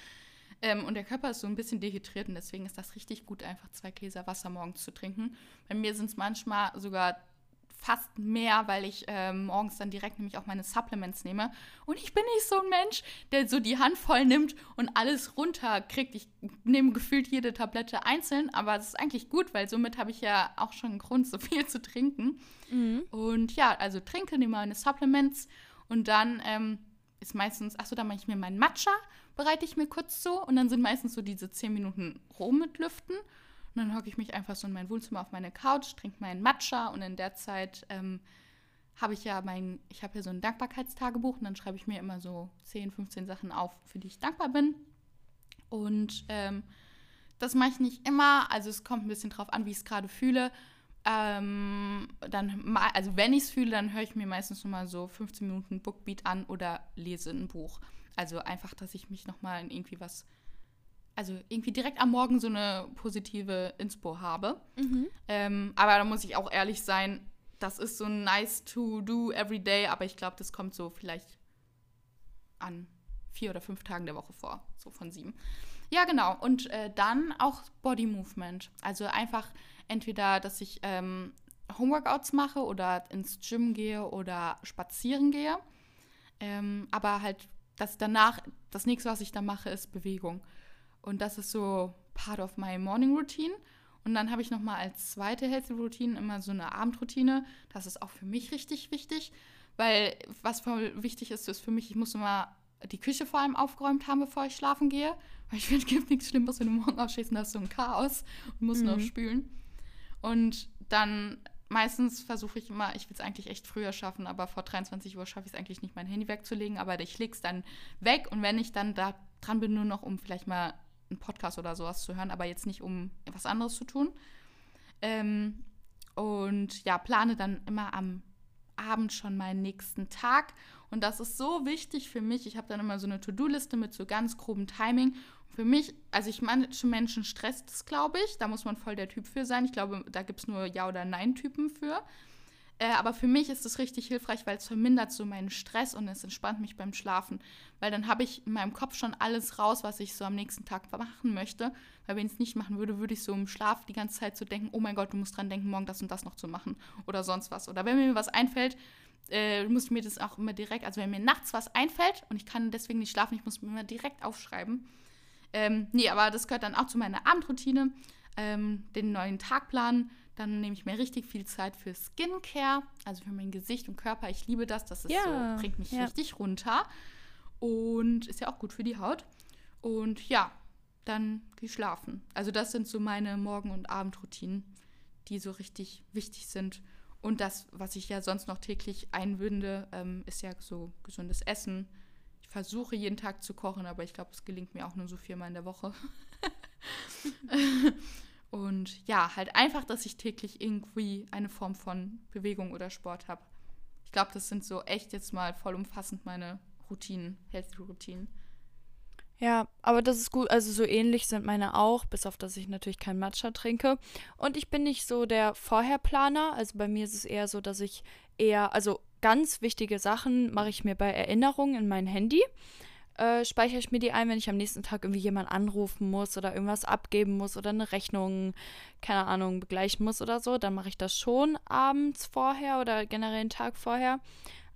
Ähm, und der Körper ist so ein bisschen dehydriert und deswegen ist das richtig gut, einfach zwei Gläser Wasser morgens zu trinken. Bei mir sind es manchmal sogar fast mehr, weil ich äh, morgens dann direkt nämlich auch meine Supplements nehme. Und ich bin nicht so ein Mensch, der so die Hand voll nimmt und alles runterkriegt. Ich nehme gefühlt jede Tablette einzeln, aber es ist eigentlich gut, weil somit habe ich ja auch schon einen Grund, so viel zu trinken. Mhm. Und ja, also trinke, nehme meine Supplements und dann ähm, ist meistens, achso, dann mache ich mir meinen Matcha, bereite ich mir kurz zu und dann sind meistens so diese 10 Minuten roh mit Lüften. Und dann hocke ich mich einfach so in mein Wohnzimmer auf meine Couch, trinke meinen Matcha und in der Zeit ähm, habe ich ja mein, ich habe hier so ein Dankbarkeitstagebuch und dann schreibe ich mir immer so 10, 15 Sachen auf, für die ich dankbar bin. Und ähm, das mache ich nicht immer, also es kommt ein bisschen drauf an, wie ich es gerade fühle. Ähm, dann, also wenn ich es fühle, dann höre ich mir meistens nochmal so 15 Minuten Bookbeat an oder lese ein Buch. Also einfach, dass ich mich nochmal in irgendwie was also irgendwie direkt am Morgen so eine positive Inspo habe. Mhm. Ähm, aber da muss ich auch ehrlich sein, das ist so nice to do every day, aber ich glaube, das kommt so vielleicht an vier oder fünf Tagen der Woche vor, so von sieben. Ja, genau. Und äh, dann auch Body Movement. Also einfach entweder, dass ich ähm, Homeworkouts mache oder ins Gym gehe oder spazieren gehe. Ähm, aber halt, dass danach, das nächste, was ich da mache, ist Bewegung. Und das ist so part of my morning routine. Und dann habe ich nochmal als zweite Healthy Routine immer so eine Abendroutine. Das ist auch für mich richtig wichtig, weil was voll wichtig ist, ist für mich, ich muss immer die Küche vor allem aufgeräumt haben, bevor ich schlafen gehe. Weil ich finde, es gibt nichts Schlimmes, wenn du morgen aufstehst und hast so ein Chaos und musst mhm. noch spülen. Und dann meistens versuche ich immer, ich will es eigentlich echt früher schaffen, aber vor 23 Uhr schaffe ich es eigentlich nicht, mein Handy wegzulegen, aber ich lege es dann weg und wenn ich dann da dran bin, nur noch um vielleicht mal einen Podcast oder sowas zu hören, aber jetzt nicht, um etwas anderes zu tun. Ähm, und ja, plane dann immer am Abend schon meinen nächsten Tag. Und das ist so wichtig für mich. Ich habe dann immer so eine To-Do-Liste mit so ganz grobem Timing. für mich, also ich manche Menschen stresst es, glaube ich. Da muss man voll der Typ für sein. Ich glaube, da gibt es nur Ja- oder Nein-Typen für. Äh, aber für mich ist es richtig hilfreich, weil es vermindert so meinen Stress und es entspannt mich beim Schlafen. Weil dann habe ich in meinem Kopf schon alles raus, was ich so am nächsten Tag machen möchte. Weil wenn ich es nicht machen würde, würde ich so im Schlaf die ganze Zeit so denken, oh mein Gott, du musst dran denken, morgen das und das noch zu machen oder sonst was. Oder wenn mir was einfällt, äh, muss ich mir das auch immer direkt, also wenn mir nachts was einfällt und ich kann deswegen nicht schlafen, ich muss mir immer direkt aufschreiben. Ähm, nee, aber das gehört dann auch zu meiner Abendroutine, ähm, den neuen Tagplan dann nehme ich mir richtig viel Zeit für Skincare, also für mein Gesicht und Körper. Ich liebe das. Das ja, so, bringt mich ja. richtig runter. Und ist ja auch gut für die Haut. Und ja, dann gehe ich schlafen. Also das sind so meine Morgen- und Abendroutinen, die so richtig wichtig sind. Und das, was ich ja sonst noch täglich einwinde, ähm, ist ja so gesundes Essen. Ich versuche jeden Tag zu kochen, aber ich glaube, es gelingt mir auch nur so viermal in der Woche. Und ja, halt einfach, dass ich täglich irgendwie eine Form von Bewegung oder Sport habe. Ich glaube, das sind so echt jetzt mal vollumfassend meine Routinen, Healthy-Routinen. Ja, aber das ist gut. Also so ähnlich sind meine auch, bis auf dass ich natürlich kein Matcha trinke. Und ich bin nicht so der Vorherplaner. Also bei mir ist es eher so, dass ich eher, also ganz wichtige Sachen mache ich mir bei Erinnerungen in mein Handy äh, speichere ich mir die ein, wenn ich am nächsten Tag irgendwie jemanden anrufen muss oder irgendwas abgeben muss oder eine Rechnung, keine Ahnung, begleichen muss oder so. Dann mache ich das schon abends vorher oder generell einen Tag vorher.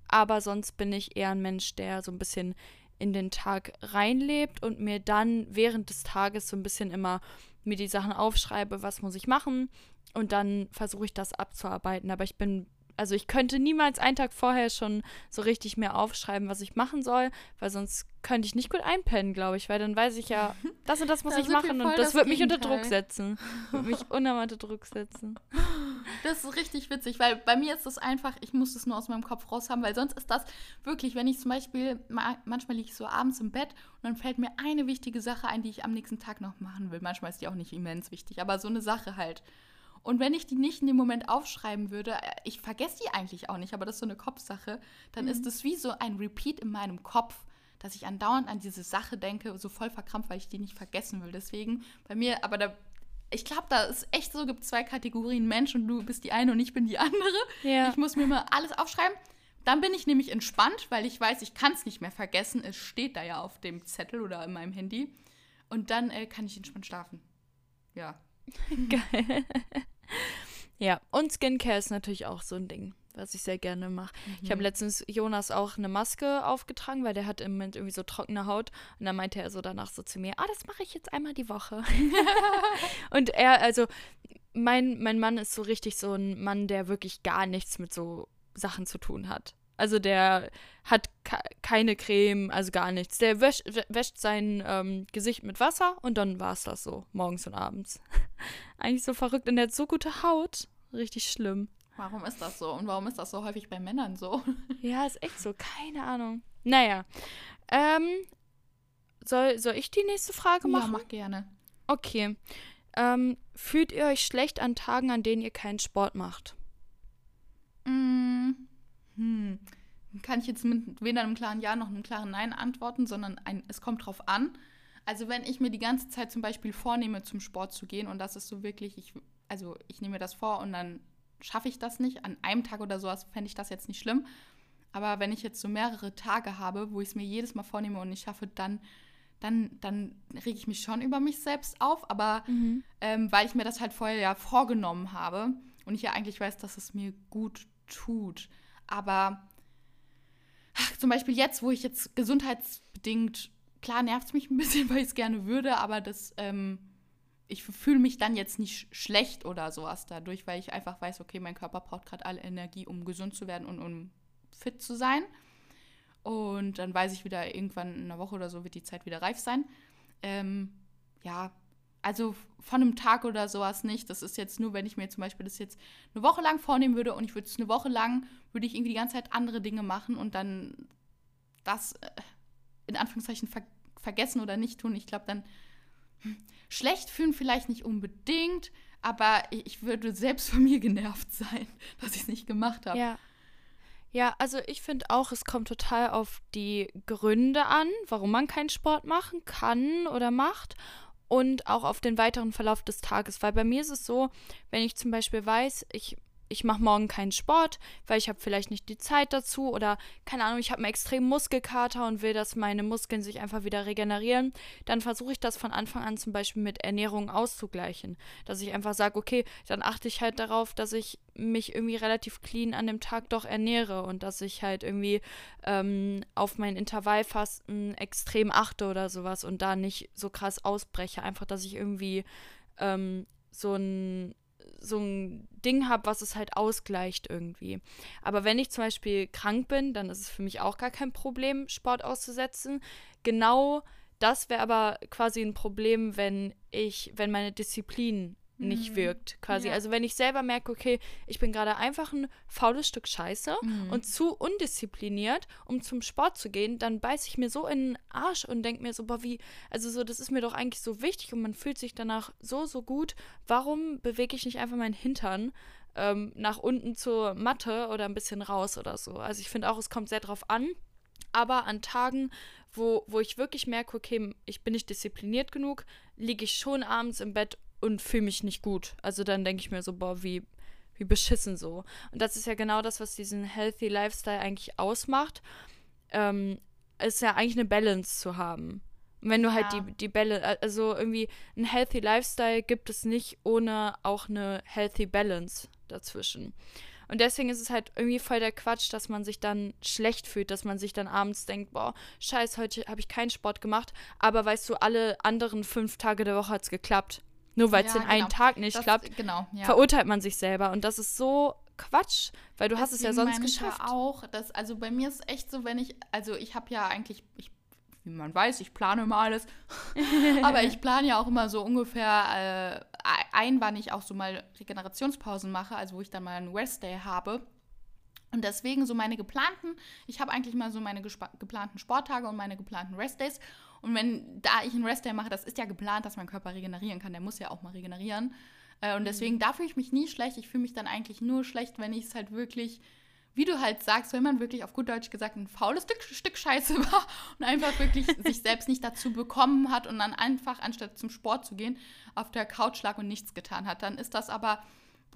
Aber sonst bin ich eher ein Mensch, der so ein bisschen in den Tag reinlebt und mir dann während des Tages so ein bisschen immer mir die Sachen aufschreibe, was muss ich machen und dann versuche ich das abzuarbeiten. Aber ich bin also ich könnte niemals einen Tag vorher schon so richtig mehr aufschreiben, was ich machen soll, weil sonst könnte ich nicht gut einpennen, glaube ich, weil dann weiß ich ja, das und das muss da ich machen und das, wird mich unter Druck setzen. wird mich unnormal unter Druck setzen. Das ist richtig witzig, weil bei mir ist es einfach, ich muss das nur aus meinem Kopf raus haben, weil sonst ist das wirklich, wenn ich zum Beispiel, manchmal liege ich so abends im Bett und dann fällt mir eine wichtige Sache ein, die ich am nächsten Tag noch machen will. Manchmal ist die auch nicht immens wichtig, aber so eine Sache halt. Und wenn ich die nicht in dem Moment aufschreiben würde, äh, ich vergesse die eigentlich auch nicht, aber das ist so eine Kopfsache, dann mhm. ist es wie so ein Repeat in meinem Kopf, dass ich andauernd an diese Sache denke, so voll verkrampft, weil ich die nicht vergessen will. Deswegen bei mir, aber da, ich glaube, da ist echt so, gibt zwei Kategorien Mensch und du bist die eine und ich bin die andere. Ja. Ich muss mir mal alles aufschreiben. Dann bin ich nämlich entspannt, weil ich weiß, ich kann es nicht mehr vergessen. Es steht da ja auf dem Zettel oder in meinem Handy. Und dann äh, kann ich entspannt schlafen. Ja. Geil. Ja, und Skincare ist natürlich auch so ein Ding, was ich sehr gerne mache. Mhm. Ich habe letztens Jonas auch eine Maske aufgetragen, weil der hat im Moment irgendwie so trockene Haut. Und dann meinte er so danach so zu mir, ah, das mache ich jetzt einmal die Woche. und er, also mein, mein Mann ist so richtig so ein Mann, der wirklich gar nichts mit so Sachen zu tun hat. Also der hat keine Creme, also gar nichts. Der wäscht, wäscht sein ähm, Gesicht mit Wasser und dann war es das so, morgens und abends. Eigentlich so verrückt und der hat so gute Haut. Richtig schlimm. Warum ist das so? Und warum ist das so häufig bei Männern so? Ja, ist echt so. Keine Ahnung. Naja. Ähm, soll, soll ich die nächste Frage machen? Ja, mach gerne. Okay. Ähm, fühlt ihr euch schlecht an Tagen, an denen ihr keinen Sport macht? Mm, hm. Kann ich jetzt mit weder einem klaren Ja noch einem klaren Nein antworten, sondern ein, es kommt drauf an. Also wenn ich mir die ganze Zeit zum Beispiel vornehme, zum Sport zu gehen und das ist so wirklich, ich, also ich nehme mir das vor und dann schaffe ich das nicht, an einem Tag oder sowas fände ich das jetzt nicht schlimm. Aber wenn ich jetzt so mehrere Tage habe, wo ich es mir jedes Mal vornehme und nicht schaffe, dann, dann, dann rege ich mich schon über mich selbst auf. Aber mhm. ähm, weil ich mir das halt vorher ja vorgenommen habe und ich ja eigentlich weiß, dass es mir gut tut. Aber ach, zum Beispiel jetzt, wo ich jetzt gesundheitsbedingt klar nervt es mich ein bisschen, weil ich es gerne würde, aber das, ähm, ich fühle mich dann jetzt nicht schlecht oder sowas dadurch, weil ich einfach weiß, okay, mein Körper braucht gerade alle Energie, um gesund zu werden und um fit zu sein. Und dann weiß ich wieder, irgendwann in einer Woche oder so wird die Zeit wieder reif sein. Ähm, ja, also von einem Tag oder sowas nicht. Das ist jetzt nur, wenn ich mir zum Beispiel das jetzt eine Woche lang vornehmen würde und ich würde es eine Woche lang, würde ich irgendwie die ganze Zeit andere Dinge machen und dann das äh, in Anführungszeichen ver vergessen oder nicht tun. Ich glaube, dann hm, schlecht fühlen vielleicht nicht unbedingt, aber ich würde selbst von mir genervt sein, dass ich es nicht gemacht habe. Ja. Ja, also ich finde auch, es kommt total auf die Gründe an, warum man keinen Sport machen kann oder macht und auch auf den weiteren Verlauf des Tages. Weil bei mir ist es so, wenn ich zum Beispiel weiß, ich ich mache morgen keinen Sport, weil ich habe vielleicht nicht die Zeit dazu oder keine Ahnung, ich habe einen extremen Muskelkater und will, dass meine Muskeln sich einfach wieder regenerieren, dann versuche ich das von Anfang an zum Beispiel mit Ernährung auszugleichen. Dass ich einfach sage, okay, dann achte ich halt darauf, dass ich mich irgendwie relativ clean an dem Tag doch ernähre und dass ich halt irgendwie ähm, auf mein Intervallfasten extrem achte oder sowas und da nicht so krass ausbreche. Einfach, dass ich irgendwie ähm, so ein so ein Ding habe, was es halt ausgleicht irgendwie. Aber wenn ich zum Beispiel krank bin, dann ist es für mich auch gar kein Problem, Sport auszusetzen. Genau das wäre aber quasi ein Problem, wenn ich, wenn meine Disziplin nicht mhm. wirkt, quasi. Ja. Also wenn ich selber merke, okay, ich bin gerade einfach ein faules Stück Scheiße mhm. und zu undiszipliniert, um zum Sport zu gehen, dann beiße ich mir so in den Arsch und denke mir so, boah, wie, also so, das ist mir doch eigentlich so wichtig und man fühlt sich danach so, so gut. Warum bewege ich nicht einfach meinen Hintern ähm, nach unten zur Matte oder ein bisschen raus oder so? Also ich finde auch, es kommt sehr drauf an. Aber an Tagen, wo, wo ich wirklich merke, okay, ich bin nicht diszipliniert genug, liege ich schon abends im Bett und fühle mich nicht gut. Also dann denke ich mir so, boah, wie, wie beschissen so. Und das ist ja genau das, was diesen Healthy Lifestyle eigentlich ausmacht. Ähm, ist ja eigentlich eine Balance zu haben. Und wenn du halt ja. die, die Balance, also irgendwie ein Healthy Lifestyle gibt es nicht ohne auch eine Healthy Balance dazwischen. Und deswegen ist es halt irgendwie voll der Quatsch, dass man sich dann schlecht fühlt, dass man sich dann abends denkt, boah, scheiß, heute habe ich keinen Sport gemacht, aber weißt du, alle anderen fünf Tage der Woche hat es geklappt. Nur weil es ja, den genau. einen Tag nicht das, klappt, genau, ja. verurteilt man sich selber. Und das ist so Quatsch, weil du Deswegen hast es ja sonst geschafft. Ich auch, dass, also bei mir ist echt so, wenn ich, also ich habe ja eigentlich, ich, wie man weiß, ich plane immer alles, aber ich plane ja auch immer so ungefähr äh, ein, wann ich auch so mal Regenerationspausen mache, also wo ich dann mal einen Rest-Day habe. Und deswegen so meine geplanten, ich habe eigentlich mal so meine geplanten Sporttage und meine geplanten Rest-Days. Und wenn da ich einen Rest-Day mache, das ist ja geplant, dass mein Körper regenerieren kann. Der muss ja auch mal regenerieren. Äh, und deswegen, mhm. da fühle ich mich nie schlecht. Ich fühle mich dann eigentlich nur schlecht, wenn ich es halt wirklich, wie du halt sagst, wenn man wirklich auf gut Deutsch gesagt ein faules Stück, Stück Scheiße war und einfach wirklich sich selbst nicht dazu bekommen hat und dann einfach, anstatt zum Sport zu gehen, auf der Couch lag und nichts getan hat. Dann ist das aber,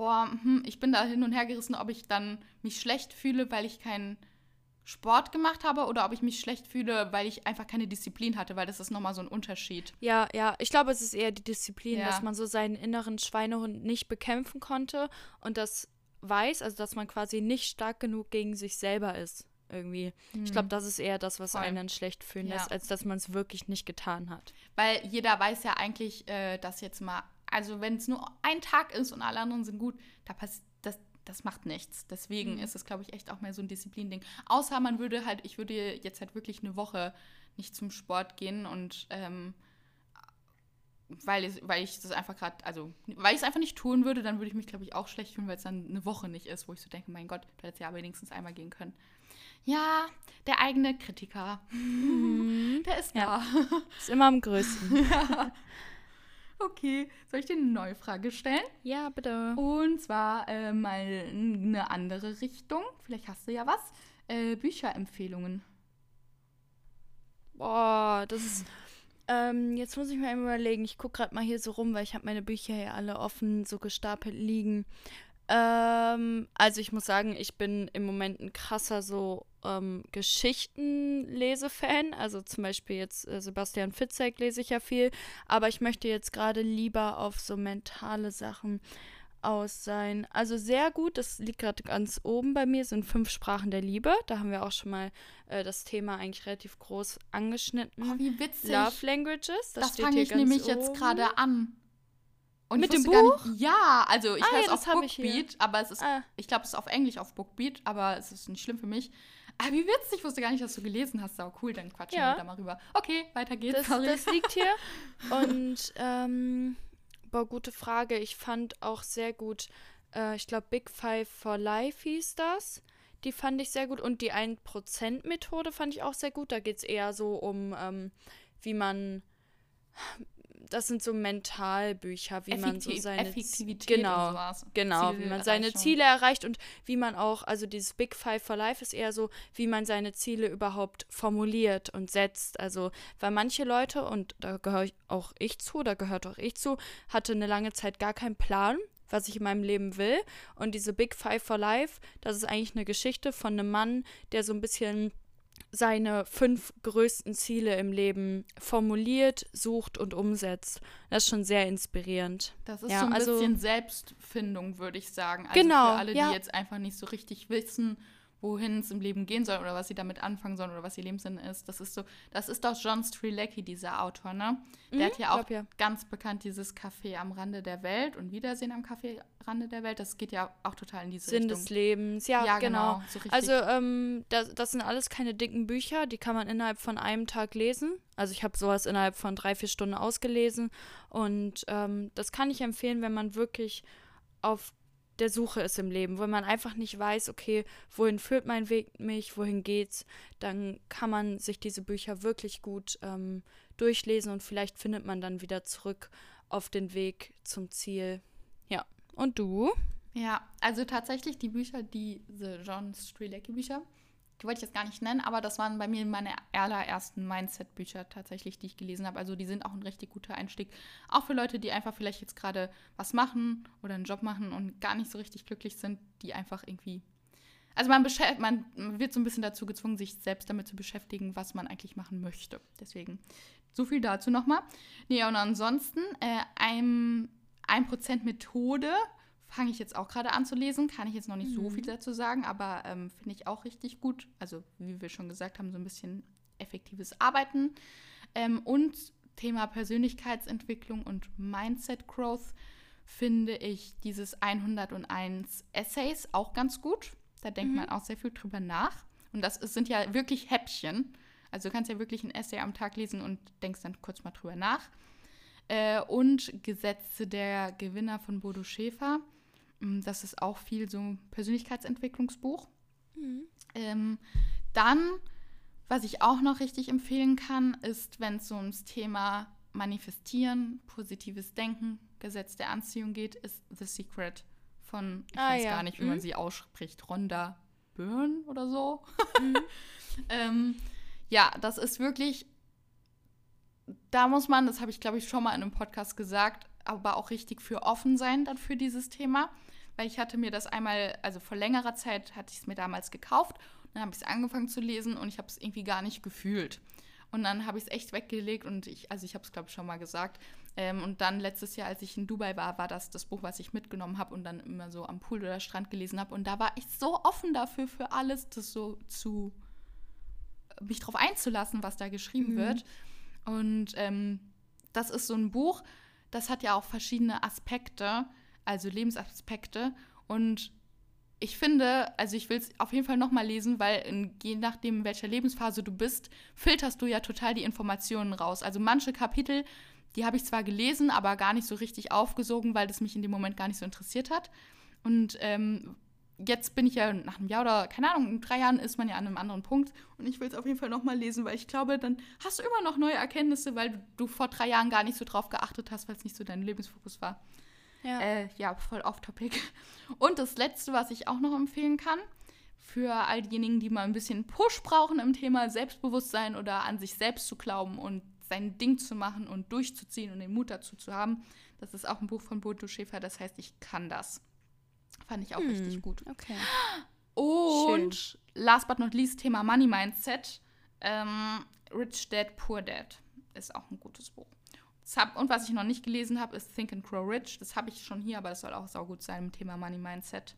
boah, hm, ich bin da hin und her gerissen, ob ich dann mich schlecht fühle, weil ich keinen Sport gemacht habe oder ob ich mich schlecht fühle, weil ich einfach keine Disziplin hatte, weil das ist nochmal so ein Unterschied. Ja, ja, ich glaube, es ist eher die Disziplin, ja. dass man so seinen inneren Schweinehund nicht bekämpfen konnte und das weiß, also dass man quasi nicht stark genug gegen sich selber ist. Irgendwie. Hm. Ich glaube, das ist eher das, was Voll. einen dann schlecht fühlen ja. lässt, als dass man es wirklich nicht getan hat. Weil jeder weiß ja eigentlich, äh, dass jetzt mal, also wenn es nur ein Tag ist und alle anderen sind gut, da passiert das macht nichts. Deswegen mhm. ist es, glaube ich, echt auch mehr so ein Disziplin-Ding. Außer man würde halt, ich würde jetzt halt wirklich eine Woche nicht zum Sport gehen und ähm, weil, weil ich das einfach gerade, also weil ich es einfach nicht tun würde, dann würde ich mich, glaube ich, auch schlecht fühlen, weil es dann eine Woche nicht ist, wo ich so denke, mein Gott, du hättest ja wenigstens einmal gehen können. Ja, der eigene Kritiker. Mhm. Der ist ja. da. Ist immer am größten. ja. Okay, soll ich dir eine neue Frage stellen? Ja, bitte. Und zwar äh, mal eine andere Richtung. Vielleicht hast du ja was. Äh, Bücherempfehlungen. Boah, das ist. Ähm, jetzt muss ich mir überlegen. Ich gucke gerade mal hier so rum, weil ich habe meine Bücher hier alle offen, so gestapelt liegen. Ähm, also ich muss sagen, ich bin im Moment ein krasser so ähm, Geschichtenlesefan. Also zum Beispiel jetzt äh, Sebastian Fitzek lese ich ja viel. Aber ich möchte jetzt gerade lieber auf so mentale Sachen aus sein. Also sehr gut, das liegt gerade ganz oben bei mir, sind fünf Sprachen der Liebe. Da haben wir auch schon mal äh, das Thema eigentlich relativ groß angeschnitten. Oh, wie witzig. Love Languages, das, das fange ich nämlich oben. jetzt gerade an. Und Mit dem Buch? Nicht, ja, also ich ah, höre es ja, auf Bookbeat, aber es ist, ah. ich glaube, es ist auf Englisch auf Bookbeat, aber es ist nicht schlimm für mich. Ah, wie witzig, ich wusste gar nicht, dass du gelesen hast. Sau cool, dann quatschen ja. wir da mal rüber. Okay, weiter geht's. Das, das liegt hier. Und, ähm, boah, gute Frage. Ich fand auch sehr gut, äh, ich glaube, Big Five for Life hieß das. Die fand ich sehr gut. Und die 1%-Methode fand ich auch sehr gut. Da geht es eher so um, ähm, wie man das sind so Mentalbücher, wie Effektiv, man so seine Effektivität genau, und sowas. Genau, wie man seine Ziele erreicht und wie man auch, also dieses Big Five for Life ist eher so, wie man seine Ziele überhaupt formuliert und setzt. Also, weil manche Leute, und da gehöre auch ich zu, da gehört auch ich zu, hatte eine lange Zeit gar keinen Plan was ich in meinem Leben will. Und diese Big Five for Life, das ist eigentlich eine Geschichte von einem Mann, der so ein bisschen seine fünf größten Ziele im Leben formuliert, sucht und umsetzt. Das ist schon sehr inspirierend. Das ist ja, so ein also, bisschen Selbstfindung, würde ich sagen. Also Genau, für alle, ja. die jetzt einfach nicht so richtig wissen, wohin es im Leben gehen soll oder was sie damit anfangen sollen oder was ihr Lebenssinn ist. Das ist so, das ist doch John Strilecki, dieser Autor, ne? Der Mhm, hat ja auch glaub ja. ganz bekannt dieses Café am Rande der Welt und Wiedersehen am Café Rande der Welt. Das geht ja auch total in diese Sinn Richtung. des Lebens, ja, Ja, genau. genau, so also ähm, das, das sind alles keine dicken Bücher, die kann man innerhalb von einem Tag lesen. Also ich habe sowas innerhalb von drei, vier Stunden ausgelesen und ähm, das kann ich empfehlen, wenn man wirklich auf der Suche ist im Leben, wo man einfach nicht weiß, okay, wohin führt mein Weg mich, wohin geht's, dann kann man sich diese Bücher wirklich gut ähm, durchlesen und vielleicht findet man dann wieder zurück auf den Weg zum Ziel. Ja. Und du? Ja, also tatsächlich die Bücher, die diese John Strilecki Bücher, die wollte ich jetzt gar nicht nennen, aber das waren bei mir meine allerersten Mindset-Bücher tatsächlich, die ich gelesen habe. Also die sind auch ein richtig guter Einstieg. Auch für Leute, die einfach vielleicht jetzt gerade was machen oder einen Job machen und gar nicht so richtig glücklich sind, die einfach irgendwie. Also man, man wird so ein bisschen dazu gezwungen, sich selbst damit zu beschäftigen, was man eigentlich machen möchte. Deswegen so viel dazu nochmal. Nee, und ansonsten äh, ein, 1% Methode fange ich jetzt auch gerade an zu lesen. Kann ich jetzt noch nicht so viel dazu sagen, aber ähm, finde ich auch richtig gut. Also, wie wir schon gesagt haben, so ein bisschen effektives Arbeiten. Ähm, und Thema Persönlichkeitsentwicklung und Mindset Growth finde ich dieses 101 Essays auch ganz gut. Da denkt man auch sehr viel drüber nach. Und das sind ja wirklich Häppchen. Also du kannst ja wirklich ein Essay am Tag lesen und denkst dann kurz mal drüber nach. Äh, und Gesetze der Gewinner von Bodo Schäfer. Mm, Das ist auch viel so ein Persönlichkeitsentwicklungsbuch. Ähm, dann, was ich auch noch richtig empfehlen kann, ist, wenn es so ums Thema Manifestieren, positives Denken, Gesetz der Anziehung geht, ist The Secret von, ich Ah, weiß ja. gar nicht, wie man Mhm. sie ausspricht, Rhonda Byrne oder so. ähm, ja, das ist wirklich, da muss man, das habe ich glaube ich schon mal in einem Podcast gesagt, aber auch richtig für offen sein dann für dieses Thema. Weil ich hatte mir das einmal, also vor längerer Zeit hatte ich es mir damals gekauft und dann habe ich es angefangen zu lesen und ich habe es irgendwie gar nicht gefühlt. Und dann habe ich es echt weggelegt und ich, also ich habe es glaube ich schon mal gesagt. Ähm, und dann letztes Jahr, als ich in Dubai war, war das das Buch, was ich mitgenommen habe und dann immer so am Pool oder Strand gelesen habe. Und da war ich so offen dafür, für alles, das so zu, mich drauf einzulassen, was da geschrieben wird. Und ähm, das ist so ein Buch, das hat ja auch verschiedene Aspekte, also Lebensaspekte. Und ich finde, also ich will es auf jeden Fall nochmal lesen, weil in, je nachdem, in welcher Lebensphase du bist, filterst du ja total die Informationen raus. Also manche Kapitel, die habe ich zwar gelesen, aber gar nicht so richtig aufgesogen, weil das mich in dem Moment gar nicht so interessiert hat. Und ähm, jetzt bin ich ja nach einem Jahr oder keine Ahnung, in drei Jahren ist man ja an einem anderen Punkt. Und ich will es auf jeden Fall nochmal lesen, weil ich glaube, dann hast du immer noch neue Erkenntnisse, weil du, du vor drei Jahren gar nicht so drauf geachtet hast, weil es nicht so dein Lebensfokus war. Ja. Äh, ja, voll off-topic. Und das Letzte, was ich auch noch empfehlen kann, für all diejenigen, die mal ein bisschen Push brauchen im Thema Selbstbewusstsein oder an sich selbst zu glauben und sein Ding zu machen und durchzuziehen und den Mut dazu zu haben, das ist auch ein Buch von Bodo Schäfer, das heißt, ich kann das. Fand ich auch richtig gut. Okay. Und last but not least, Thema Money Mindset. Ähm, Rich Dad, Poor Dad ist auch ein gutes Buch. Hab, und was ich noch nicht gelesen habe, ist Think and Grow Rich. Das habe ich schon hier, aber das soll auch saugut sein im Thema Money Mindset.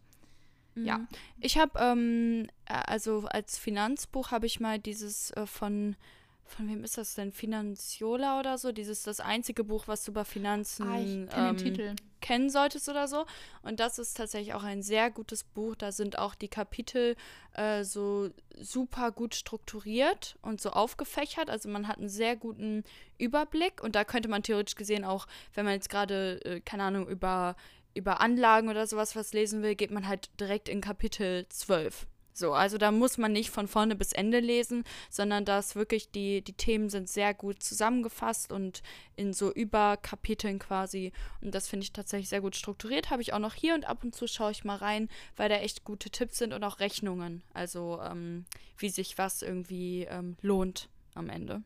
Ja. Mhm. Ich habe, ähm, äh, also als Finanzbuch habe ich mal dieses äh, von, von wem ist das denn? Finanziola oder so? Dieses, das einzige Buch, was du über Finanzen Ah, ich kenne ähm, kennen solltest oder so. Und das ist tatsächlich auch ein sehr gutes Buch. Da sind auch die Kapitel äh, so super gut strukturiert und so aufgefächert. Also man hat einen sehr guten Überblick. Und da könnte man theoretisch gesehen auch, wenn man jetzt gerade, äh, keine Ahnung, über, über Anlagen oder sowas was lesen will, geht man halt direkt in Kapitel 12. So, also da muss man nicht von vorne bis Ende lesen, sondern da ist wirklich die, die Themen sind sehr gut zusammengefasst und in so Überkapiteln quasi. Und das finde ich tatsächlich sehr gut strukturiert. Habe ich auch noch hier und ab und zu schaue ich mal rein, weil da echt gute Tipps sind und auch Rechnungen. Also ähm, wie sich was irgendwie ähm, lohnt am Ende.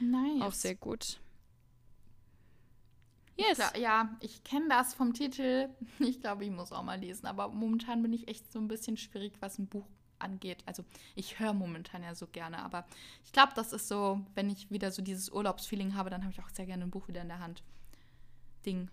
Nice. Auch sehr gut. Yes. Glaub, ja, ich kenne das vom Titel. Ich glaube, ich muss auch mal lesen. Aber momentan bin ich echt so ein bisschen schwierig, was ein Buch angeht. Also ich höre momentan ja so gerne, aber ich glaube, das ist so, wenn ich wieder so dieses Urlaubsfeeling habe, dann habe ich auch sehr gerne ein Buch wieder in der Hand. Ding.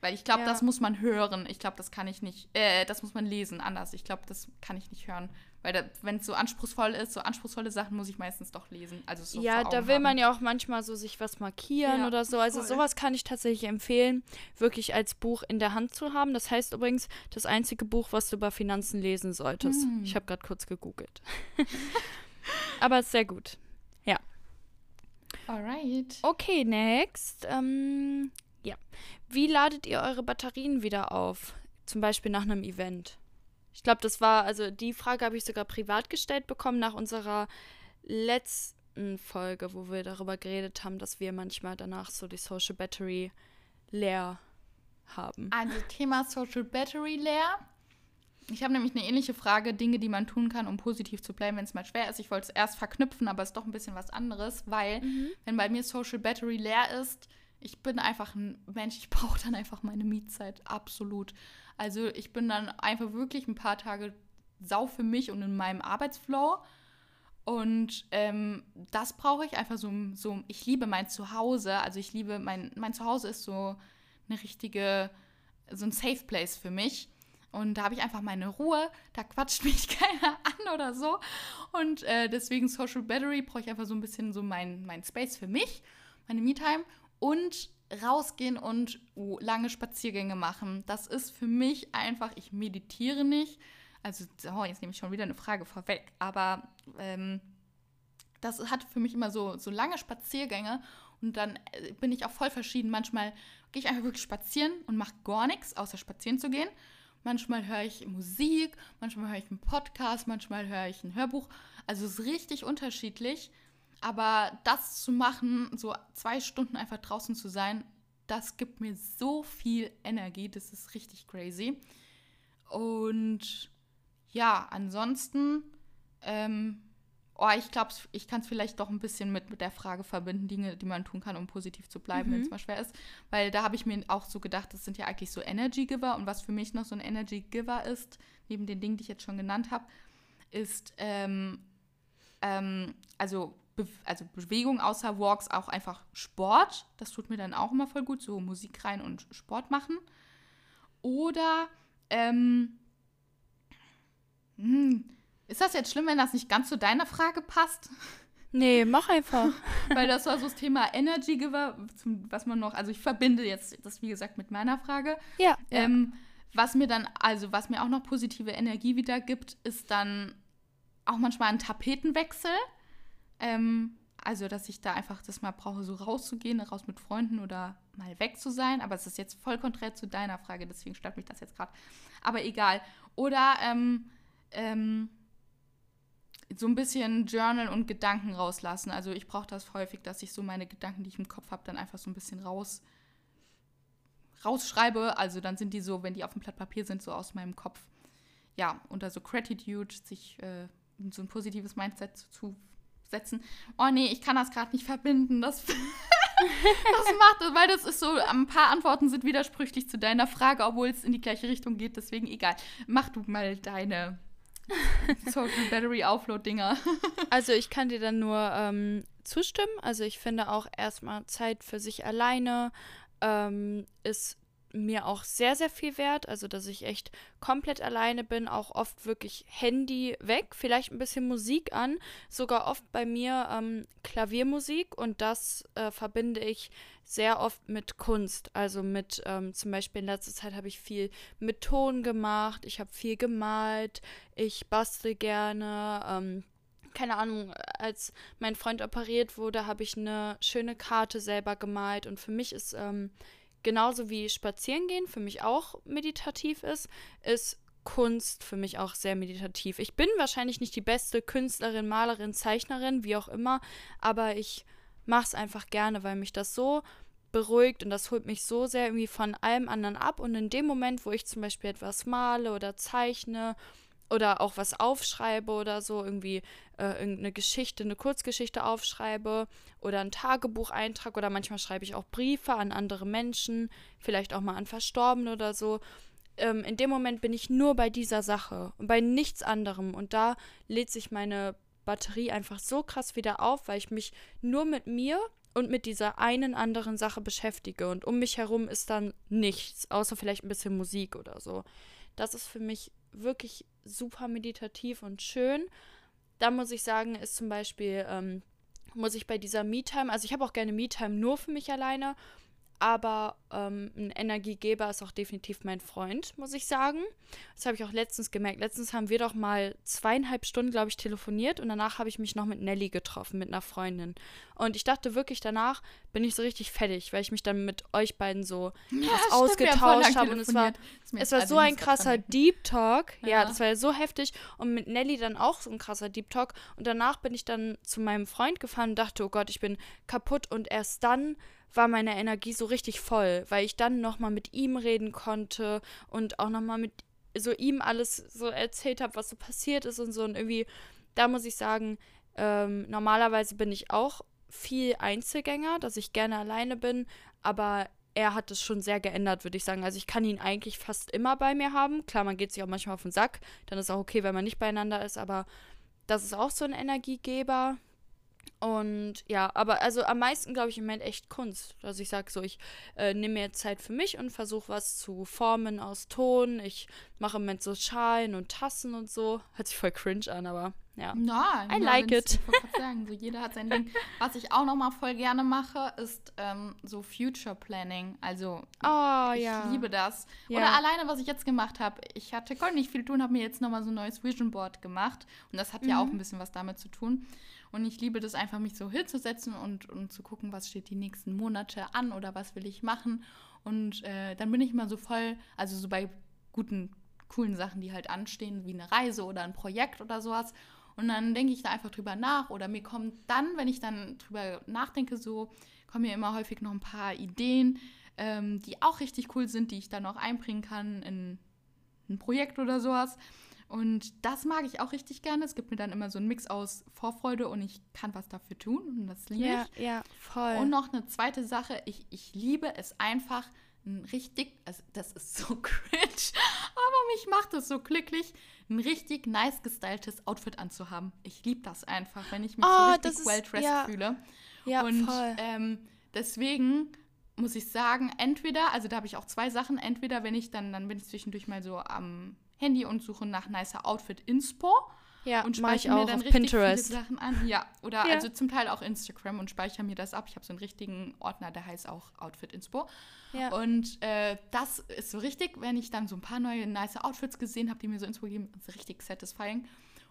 Weil ich glaube, Ja. das muss man hören. Ich glaube, das kann ich nicht, äh, das muss man lesen, anders. Ich glaube, das kann ich nicht hören. Weil wenn es so anspruchsvoll ist, so anspruchsvolle Sachen muss ich meistens doch lesen. Also so ja, da will haben. man ja auch manchmal so sich was markieren Ja, oder so. Also voll. sowas kann ich tatsächlich empfehlen, wirklich als Buch in der Hand zu haben. Das heißt übrigens, das einzige Buch, was du über Finanzen lesen solltest. Hm. Ich habe gerade kurz gegoogelt. Aber ist sehr gut. Alright. Okay, next. Ähm, ja. Wie ladet ihr eure Batterien wieder auf? Zum Beispiel nach einem Event. Ich glaube, das war, also die Frage habe ich sogar privat gestellt bekommen nach unserer letzten Folge, wo wir darüber geredet haben, dass wir manchmal danach so die Social Battery leer haben. Also Thema Social Battery leer. Ich habe nämlich eine ähnliche Frage, Dinge, die man tun kann, um positiv zu bleiben, wenn es mal schwer ist. Ich wollte es erst verknüpfen, aber es ist doch ein bisschen was anderes, weil wenn bei mir Social Battery leer ist, ich bin einfach ein Mensch, ich brauche dann einfach meine Mietzeit, absolut. Also ich bin dann einfach wirklich ein paar Tage sau für mich und in meinem Arbeitsflow. Und ähm, das brauche ich einfach so, so, ich liebe mein Zuhause, also ich liebe, mein, mein Zuhause ist so eine richtige, so ein Safe Place für mich. Und da habe ich einfach meine Ruhe, da quatscht mich keiner an oder so. Und äh, deswegen Social Battery brauche ich einfach so ein bisschen so mein, mein Space für mich, meine Me-Time und rausgehen und uh, lange Spaziergänge machen. Das ist für mich einfach, ich meditiere nicht. Also, oh, jetzt nehme ich schon wieder eine Frage vorweg, aber ähm, das hat für mich immer so, so lange Spaziergänge und dann äh, bin ich auch voll verschieden. Manchmal gehe ich einfach wirklich spazieren und mache gar nichts, außer spazieren zu gehen. Manchmal höre ich Musik, manchmal höre ich einen Podcast, manchmal höre ich ein Hörbuch. Also es ist richtig unterschiedlich. Aber das zu machen, so zwei Stunden einfach draußen zu sein, das gibt mir so viel Energie. Das ist richtig crazy. Und ja, ansonsten, ähm, oh, ich glaube, ich kann es vielleicht doch ein bisschen mit, mit der Frage verbinden, Dinge, die man tun kann, um positiv zu bleiben, Mhm. wenn es mal schwer ist. Weil da habe ich mir auch so gedacht, das sind ja eigentlich so Energy Giver. Und was für mich noch so ein Energy Giver ist, neben den Dingen, die ich jetzt schon genannt habe, ist, ähm, ähm, also, Be also Bewegung außer Walks auch einfach Sport. Das tut mir dann auch immer voll gut, so Musik rein und Sport machen. Oder, ähm, hm, ist das jetzt schlimm, wenn das nicht ganz zu deiner Frage passt? Nee, mach einfach. Weil das war so das Thema Energy Giver, was man noch, also ich verbinde jetzt das, wie gesagt, mit meiner Frage. ja. Ähm, was mir dann, also was mir auch noch positive Energie wieder gibt, ist dann auch manchmal ein Tapetenwechsel. Ähm, also, dass ich da einfach das mal brauche, so rauszugehen, raus mit Freunden oder mal weg zu sein. Aber es ist jetzt voll konträr zu deiner Frage, deswegen stört mich das jetzt gerade. Aber egal. Oder ähm, ähm, so ein bisschen Journal und Gedanken rauslassen. Also ich brauche das häufig, dass ich so meine Gedanken, die ich im Kopf habe, dann einfach so ein bisschen raus rausschreibe. Also dann sind die so, wenn die auf dem Blatt Papier sind, so aus meinem Kopf. Ja, unter so Gratitude, sich äh, so ein positives Mindset zu, setzen. Oh nee, ich kann das gerade nicht verbinden. Das, das macht weil das ist so, ein paar Antworten sind widersprüchlich zu deiner Frage, obwohl es in die gleiche Richtung geht. Deswegen egal. Mach du mal deine Social Battery Aufload-Dinger. Also ich kann dir dann nur ähm, zustimmen. Also ich finde auch erstmal Zeit für sich alleine ähm, ist mir auch sehr, sehr viel wert. Also dass ich echt komplett alleine bin, auch oft wirklich Handy weg, vielleicht ein bisschen Musik an, sogar oft bei mir ähm, Klaviermusik und das äh, verbinde ich sehr oft mit Kunst. Also mit ähm, zum Beispiel in letzter Zeit habe ich viel mit Ton gemacht, ich habe viel gemalt, ich bastel gerne. Ähm, keine Ahnung, als mein Freund operiert wurde, habe ich eine schöne Karte selber gemalt. Und für mich ist ähm, genauso wie Spazierengehen für mich auch meditativ ist, ist Kunst für mich auch sehr meditativ. Ich bin wahrscheinlich nicht die beste Künstlerin, Malerin, Zeichnerin, wie auch immer, aber ich mache es einfach gerne, weil mich das so beruhigt und das holt mich so sehr irgendwie von allem anderen ab. Und in dem Moment, wo ich zum Beispiel etwas male oder zeichne oder auch was aufschreibe oder so, irgendwie äh, irgendeine Geschichte, eine Kurzgeschichte aufschreibe oder ein Tagebucheintrag oder manchmal schreibe ich auch Briefe an andere Menschen, vielleicht auch mal an Verstorbene oder so. Ähm, in dem Moment bin ich nur bei dieser Sache und bei nichts anderem und da lädt sich meine Batterie einfach so krass wieder auf, weil ich mich nur mit mir und mit dieser einen anderen Sache beschäftige und um mich herum ist dann nichts, außer vielleicht ein bisschen Musik oder so. Das ist für mich wirklich super meditativ und schön. Da muss ich sagen, ist zum Beispiel, ähm, muss ich bei dieser Me-Time, also ich habe auch gerne Me-Time nur für mich alleine aber ähm, ein Energiegeber ist auch definitiv mein Freund, muss ich sagen. Das habe ich auch letztens gemerkt. Letztens haben wir doch mal zweieinhalb Stunden, glaube ich, telefoniert und danach habe ich mich noch mit Nelly getroffen, mit einer Freundin. Und ich dachte wirklich, danach bin ich so richtig fertig, weil ich mich dann mit euch beiden so ja, ausgetauscht habe. Und es war, es war so ein krasser Deep Talk. Ja. ja, das war ja so heftig. Und mit Nelly dann auch so ein krasser Deep Talk. Und danach bin ich dann zu meinem Freund gefahren und dachte, oh Gott, ich bin kaputt. Und erst dann war meine Energie so richtig voll, weil ich dann nochmal mit ihm reden konnte und auch nochmal mit so ihm alles so erzählt habe, was so passiert ist und so. Und irgendwie, da muss ich sagen, ähm, normalerweise bin ich auch viel Einzelgänger, dass ich gerne alleine bin, aber er hat es schon sehr geändert, würde ich sagen. Also ich kann ihn eigentlich fast immer bei mir haben. Klar, man geht sich auch manchmal auf den Sack, dann ist auch okay, wenn man nicht beieinander ist, aber das ist auch so ein Energiegeber. Und ja, aber also am meisten glaube ich im Moment echt Kunst. Also ich sage so, ich äh, nehme mir jetzt Zeit für mich und versuche was zu formen aus Ton. Ich mache im Moment so Schalen und Tassen und so. Hört sich voll cringe an, aber ja. Nein, I like it. Ich sagen, so jeder hat sein Ding. Was ich auch noch mal voll gerne mache, ist ähm, so Future Planning. Also oh, ich ja. liebe das. Ja. Oder alleine, was ich jetzt gemacht habe. Ich hatte konnte nicht viel tun, habe mir jetzt noch mal so ein neues Vision Board gemacht und das hat mhm. ja auch ein bisschen was damit zu tun. Und ich liebe das einfach, mich so hinzusetzen und, und zu gucken, was steht die nächsten Monate an oder was will ich machen. Und äh, dann bin ich mal so voll, also so bei guten, coolen Sachen, die halt anstehen, wie eine Reise oder ein Projekt oder sowas. Und dann denke ich da einfach drüber nach oder mir kommt dann, wenn ich dann drüber nachdenke, so kommen mir immer häufig noch ein paar Ideen, ähm, die auch richtig cool sind, die ich dann auch einbringen kann in ein Projekt oder sowas. Und das mag ich auch richtig gerne. Es gibt mir dann immer so einen Mix aus Vorfreude und ich kann was dafür tun. Und das liebe ja, ich. Ja, voll. Und noch eine zweite Sache. Ich, ich liebe es einfach, ein richtig, also das ist so cringe, aber mich macht es so glücklich, ein richtig nice gestyltes Outfit anzuhaben. Ich liebe das einfach, wenn ich mich oh, so richtig well-dressed ja. fühle. Ja, und voll. Ähm, deswegen muss ich sagen, entweder, also da habe ich auch zwei Sachen, entweder wenn ich dann, dann bin ich zwischendurch mal so am Handy und suche nach nicer Outfit Inspo. Ja, und speichere mir dann richtig Pinterest. viele Sachen an. Ja, oder ja. also zum Teil auch Instagram und speichere mir das ab. Ich habe so einen richtigen Ordner, der heißt auch Outfit Inspo. Ja. Und äh, das ist so richtig, wenn ich dann so ein paar neue nice Outfits gesehen habe, die mir so Inspo geben, ist richtig satisfying.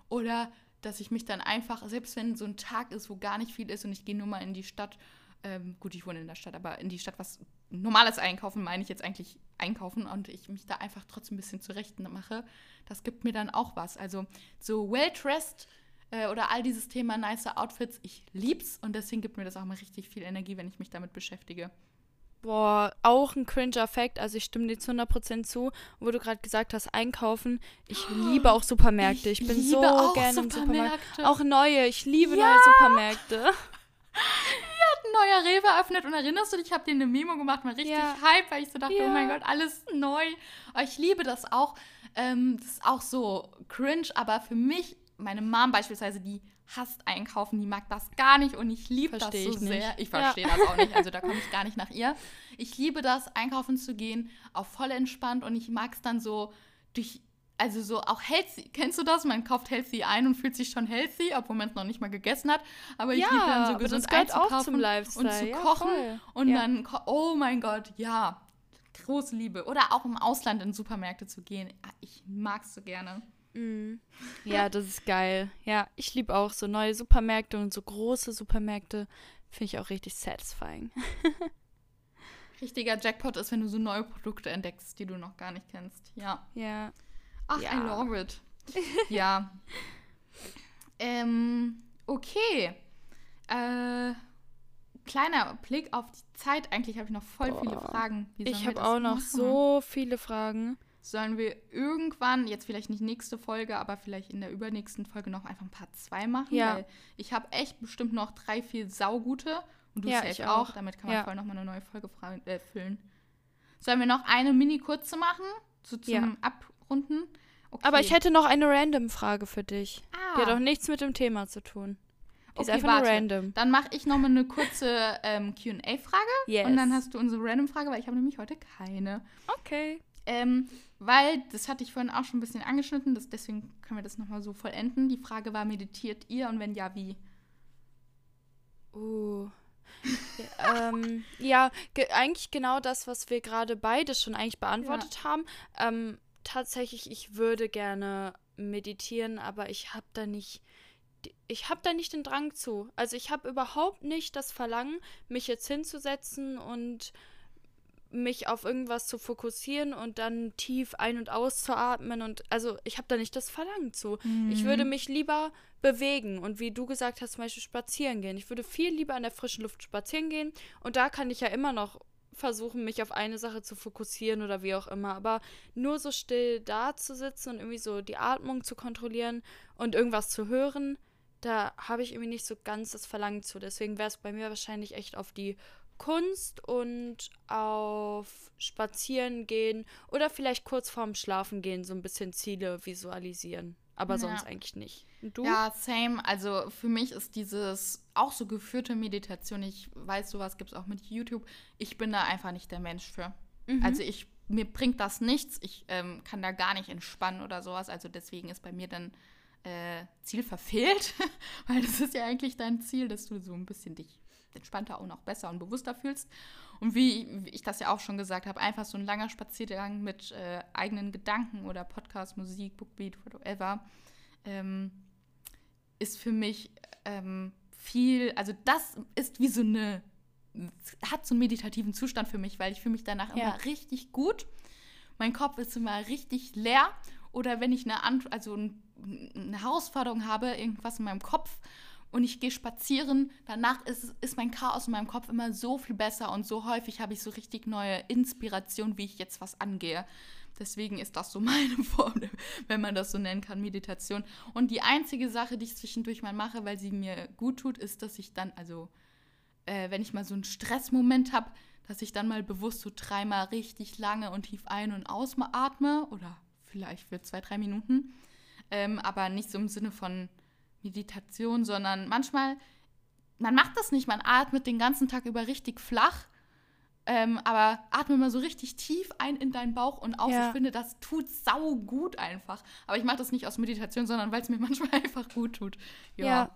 Oder dass ich mich dann einfach, selbst wenn so ein Tag ist, wo gar nicht viel ist und ich gehe nur mal in die Stadt ähm, gut, ich wohne in der Stadt, aber in die Stadt, was normales Einkaufen meine ich jetzt eigentlich einkaufen und ich mich da einfach trotzdem ein bisschen zurecht mache, das gibt mir dann auch was. Also so well-dressed äh, oder all dieses Thema nice Outfits, ich lieb's und deswegen gibt mir das auch mal richtig viel Energie, wenn ich mich damit beschäftige. Boah, auch ein Cringe-Effekt. Also ich stimme dir zu 100% zu. Wo du gerade gesagt hast, einkaufen. Ich liebe auch Supermärkte. Ich, ich bin so gerne im Supermarkt. Auch neue. Ich liebe ja. neue Supermärkte. ein neuer Rewe eröffnet und erinnerst du dich, ich habe dir eine Memo gemacht, mal richtig ja. Hype, weil ich so dachte, ja. oh mein Gott, alles neu. Aber ich liebe das auch. Ähm, das ist auch so cringe, aber für mich, meine Mom beispielsweise, die hasst einkaufen, die mag das gar nicht und ich liebe das so sehr. Ich verstehe ja. das auch nicht, also da komme ich gar nicht nach ihr. Ich liebe das, einkaufen zu gehen, auch voll entspannt und ich mag es dann so durch also so auch healthy. Kennst du das? Man kauft healthy ein und fühlt sich schon healthy, obwohl man es noch nicht mal gegessen hat. Aber ich ja, liebe dann so gesund einzukaufen und zu kochen. Ja, und ja. dann, oh mein Gott, ja. Große Liebe. Oder auch im Ausland in Supermärkte zu gehen. Ah, ich mag es so gerne. Mhm. Ja, das ist geil. Ja, ich liebe auch so neue Supermärkte und so große Supermärkte. Finde ich auch richtig satisfying. Richtiger Jackpot ist, wenn du so neue Produkte entdeckst, die du noch gar nicht kennst. Ja. Ja. Ach, ja. I love it. ja. ähm, okay. Äh, kleiner Blick auf die Zeit. Eigentlich habe ich noch voll Boah. viele Fragen. ich habe auch noch machen? so viele Fragen. sollen wir irgendwann, jetzt vielleicht nicht nächste Folge, aber vielleicht in der übernächsten Folge noch einfach ein paar zwei machen? Ja. Weil ich habe echt bestimmt noch drei, vier saugute und du Ja, ich auch. auch. Damit kann man Ja. voll nochmal eine neue Folge äh, füllen. Sollen wir noch eine mini kurze machen? So zum Ja. Abrunden? Okay. Aber ich hätte noch eine random Frage für dich. ah, Die hat auch nichts mit dem Thema zu tun. Die ist Okay, einfach warte. nur random. Dann mache ich nochmal eine kurze ähm, QA-Frage. Yes. Und dann hast du unsere Random-Frage, weil ich habe nämlich heute keine. Okay. Ähm, weil, das hatte ich vorhin auch schon ein bisschen angeschnitten, das, deswegen können wir das nochmal so vollenden. Die Frage war, meditiert ihr und wenn ja, wie? Uh. Ja, ähm, ja ge eigentlich genau das, was wir gerade beide schon eigentlich beantwortet haben. Ähm, tatsächlich, ich würde gerne meditieren, aber ich habe da nicht, ich habe da nicht den Drang zu. Also ich habe überhaupt nicht das Verlangen, mich jetzt hinzusetzen und mich auf irgendwas zu fokussieren und dann tief ein- und auszuatmen und also ich habe da nicht das Verlangen zu. Ich würde mich lieber bewegen und wie du gesagt hast, zum Beispiel spazieren gehen. Ich würde viel lieber in der frischen Luft spazieren gehen und da kann ich ja immer noch versuchen, mich auf eine Sache zu fokussieren oder wie auch immer. Aber nur so still da zu sitzen und irgendwie so die Atmung zu kontrollieren und irgendwas zu hören, da habe ich irgendwie nicht so ganz das Verlangen zu. Deswegen wäre es bei mir wahrscheinlich echt auf die Kunst und auf Spazieren gehen oder vielleicht kurz vorm Schlafen gehen so ein bisschen Ziele visualisieren. Aber Ja. sonst eigentlich nicht. Und du? Ja, same. Also für mich ist dieses auch so geführte Meditation, ich weiß, sowas gibt es auch mit YouTube. Ich bin da einfach nicht der Mensch für. Mhm. Also ich, mir bringt das nichts. Ich ähm, kann da gar nicht entspannen oder sowas. Also deswegen ist bei mir dann äh, Ziel verfehlt. Weil das ist ja eigentlich dein Ziel, dass du so ein bisschen dich entspannter und auch besser und bewusster fühlst. Und wie, ich das ja auch schon gesagt habe, einfach so ein langer Spaziergang mit äh, eigenen Gedanken oder Podcast, Musik, Bookbeat, whatever, ähm, ist für mich ähm, viel, also das ist wie so eine, hat so einen meditativen Zustand für mich, weil ich fühle mich danach Ja. immer richtig gut. Mein Kopf ist immer richtig leer. Oder wenn ich eine, Ant also ein, eine Herausforderung habe, irgendwas in meinem Kopf und ich gehe spazieren, danach ist, ist mein Chaos in meinem Kopf immer so viel besser und so häufig habe ich so richtig neue Inspiration, wie ich jetzt was angehe. Deswegen ist das so meine Form, wenn man das so nennen kann, Meditation. Und die einzige Sache, die ich zwischendurch mal mache, weil sie mir gut tut, ist, dass ich dann, also äh, wenn ich mal so einen Stressmoment habe, dass ich dann mal bewusst so dreimal richtig lange und tief ein- und ausatme oder vielleicht für zwei, drei Minuten. Ähm, aber nicht so im Sinne von Meditation, sondern manchmal, man macht das nicht, man atmet den ganzen Tag über richtig flach, ähm, aber atme mal so richtig tief ein in deinen Bauch und aus. Ja. Ich finde, das tut sau gut einfach. Aber ich mache das nicht aus Meditation, sondern weil es mir manchmal einfach gut tut. Ja.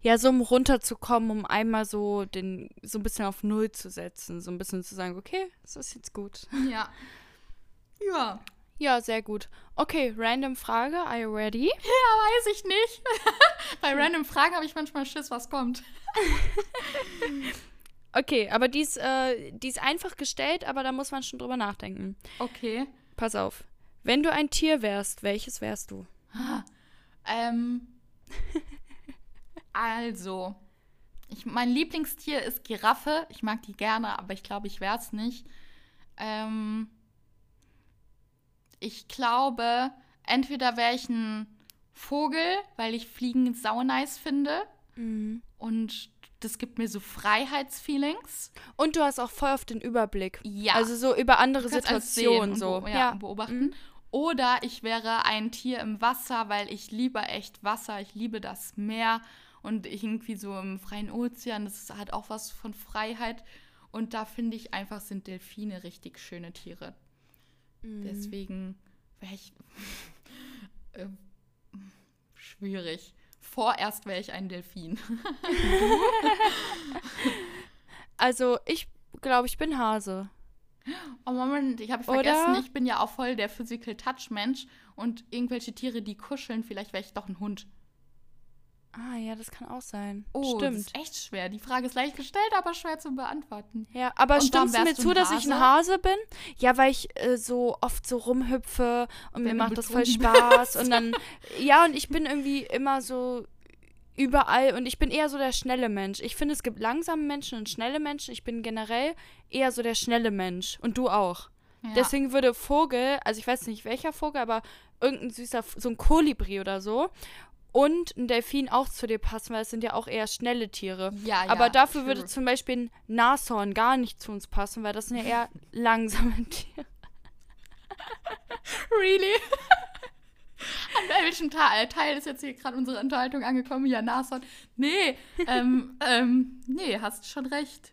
Ja, so um runterzukommen, um einmal so den, so ein bisschen auf Null zu setzen, so ein bisschen zu sagen, okay, das ist jetzt gut. Ja. Ja. Ja, sehr gut. Okay, random Frage, are you ready? Ja, weiß ich nicht. Bei random Fragen habe ich manchmal Schiss, was kommt. Okay, aber die ist, äh, die ist einfach gestellt, aber da muss man schon drüber nachdenken. Okay. Pass auf. Wenn du ein Tier wärst, welches wärst du? Ähm, also, ich, mein Lieblingstier ist Giraffe. Ich mag die gerne, aber ich glaube, ich wäre es nicht. Ähm, ich glaube, entweder wäre ich ein Vogel, weil ich Fliegen sau nice finde. Und das gibt mir so Freiheitsfeelings. Und du hast auch voll auf den Überblick. Ja. Also so über andere Situationen so. Be ja, und beobachten. Oder ich wäre ein Tier im Wasser, weil ich liebe echt Wasser. Ich liebe das Meer und ich irgendwie so im freien Ozean. Das hat auch was von Freiheit. Und da finde ich einfach, sind Delfine richtig schöne Tiere. Mhm. Deswegen wäre ich äh, schwierig. Vorerst wäre ich ein Delfin. Also ich glaube, ich bin Hase. Oh Moment, ich habe vergessen, ich bin ja auch voll der Physical Touch Mensch und irgendwelche Tiere, die kuscheln, vielleicht wäre ich doch ein Hund. Ah, ja, das kann auch sein. Oh, Stimmt. das ist echt schwer. Die Frage ist leicht gestellt, aber schwer zu beantworten. Ja, aber Und stimmst du mir zu, dass ich ein Hase? Bin? Ja, weil ich äh, so oft so rumhüpfe und mir Wenn du macht das voll Spaß. Und dann, ja, und ich bin irgendwie immer so überall und ich bin eher so der schnelle Mensch. Ich finde, es gibt langsame Menschen und schnelle Menschen. Ich bin generell eher so der schnelle Mensch. Und du auch. Ja. Deswegen würde Vogel, also ich weiß nicht welcher Vogel, aber irgendein süßer, so ein Kolibri oder so. Und ein Delfin auch zu dir passen, weil es sind ja auch eher schnelle Tiere. Ja, Aber ja, dafür true. würde zum Beispiel ein Nashorn gar nicht zu uns passen, weil das sind ja eher langsame Tiere. Really? An welchem Teil, Teil ist jetzt hier gerade unsere Unterhaltung angekommen? Ja, Nashorn. Nee, ähm, ähm, nee, hast schon recht.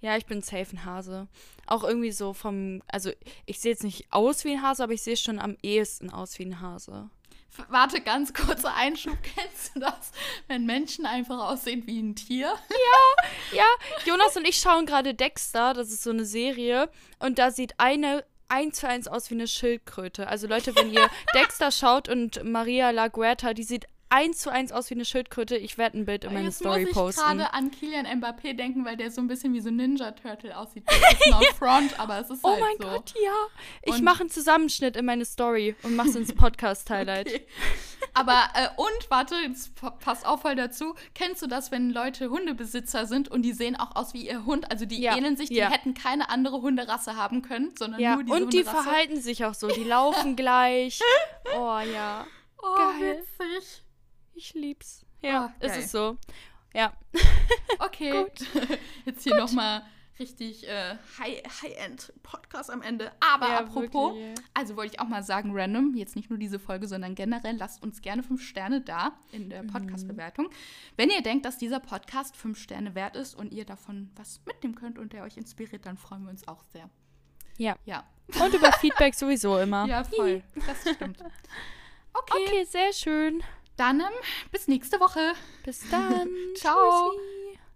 Ja, ich bin safe ein Hase. Auch irgendwie so vom, also ich sehe jetzt nicht aus wie ein Hase, aber ich sehe schon am ehesten aus wie ein Hase. Warte, ganz kurzer Einschub. Kennst du das? Wenn Menschen einfach aussehen wie ein Tier? Ja, Jonas und ich schauen gerade Dexter, das ist so eine Serie, und da sieht eine eins zu eins aus wie eine Schildkröte. Also Leute, wenn ihr Dexter schaut und Maria Laguerta, die sieht eins zu eins aus wie eine Schildkröte, ich werde ein Bild in meine Jetzt Story muss ich posten. gerade an Kilian Mbappé denken, weil der so ein bisschen wie so ein Ninja Turtle aussieht. No front, aber es ist Oh halt mein so. Gott, ja. Ich Und- mache einen Zusammenschnitt in meine Story und mache es ins Podcast-Highlight. Okay. Aber, äh, und, warte, jetzt pa- passt auch voll dazu. Kennst du das, wenn Leute Hundebesitzer sind und die sehen auch aus wie ihr Hund? Also die Ja, ähneln sich, die ja. hätten keine andere Hunderasse haben können, sondern Ja, nur diese und die Hunderasse. verhalten sich auch so, die laufen gleich. Oh ja, Oh, Geil. witzig. Ich lieb's. Ja, Oh, ist es so. Ja. Okay. Jetzt hier nochmal richtig äh, High- High-End-Podcast am Ende. Aber Ja, apropos, wirklich, ja. also wollte ich auch mal sagen, random, jetzt nicht nur diese Folge, sondern generell, lasst uns gerne fünf Sterne da in Mhm. der Podcast-Bewertung. Wenn ihr denkt, dass dieser Podcast fünf Sterne wert ist und ihr davon was mitnehmen könnt und der euch inspiriert, dann freuen wir uns auch sehr. Ja. Ja, Und über Feedback sowieso immer. ja voll. Das stimmt. Okay, Okay, sehr schön. Dann ähm, bis nächste Woche. Bis dann. Ciao. Tschüssi.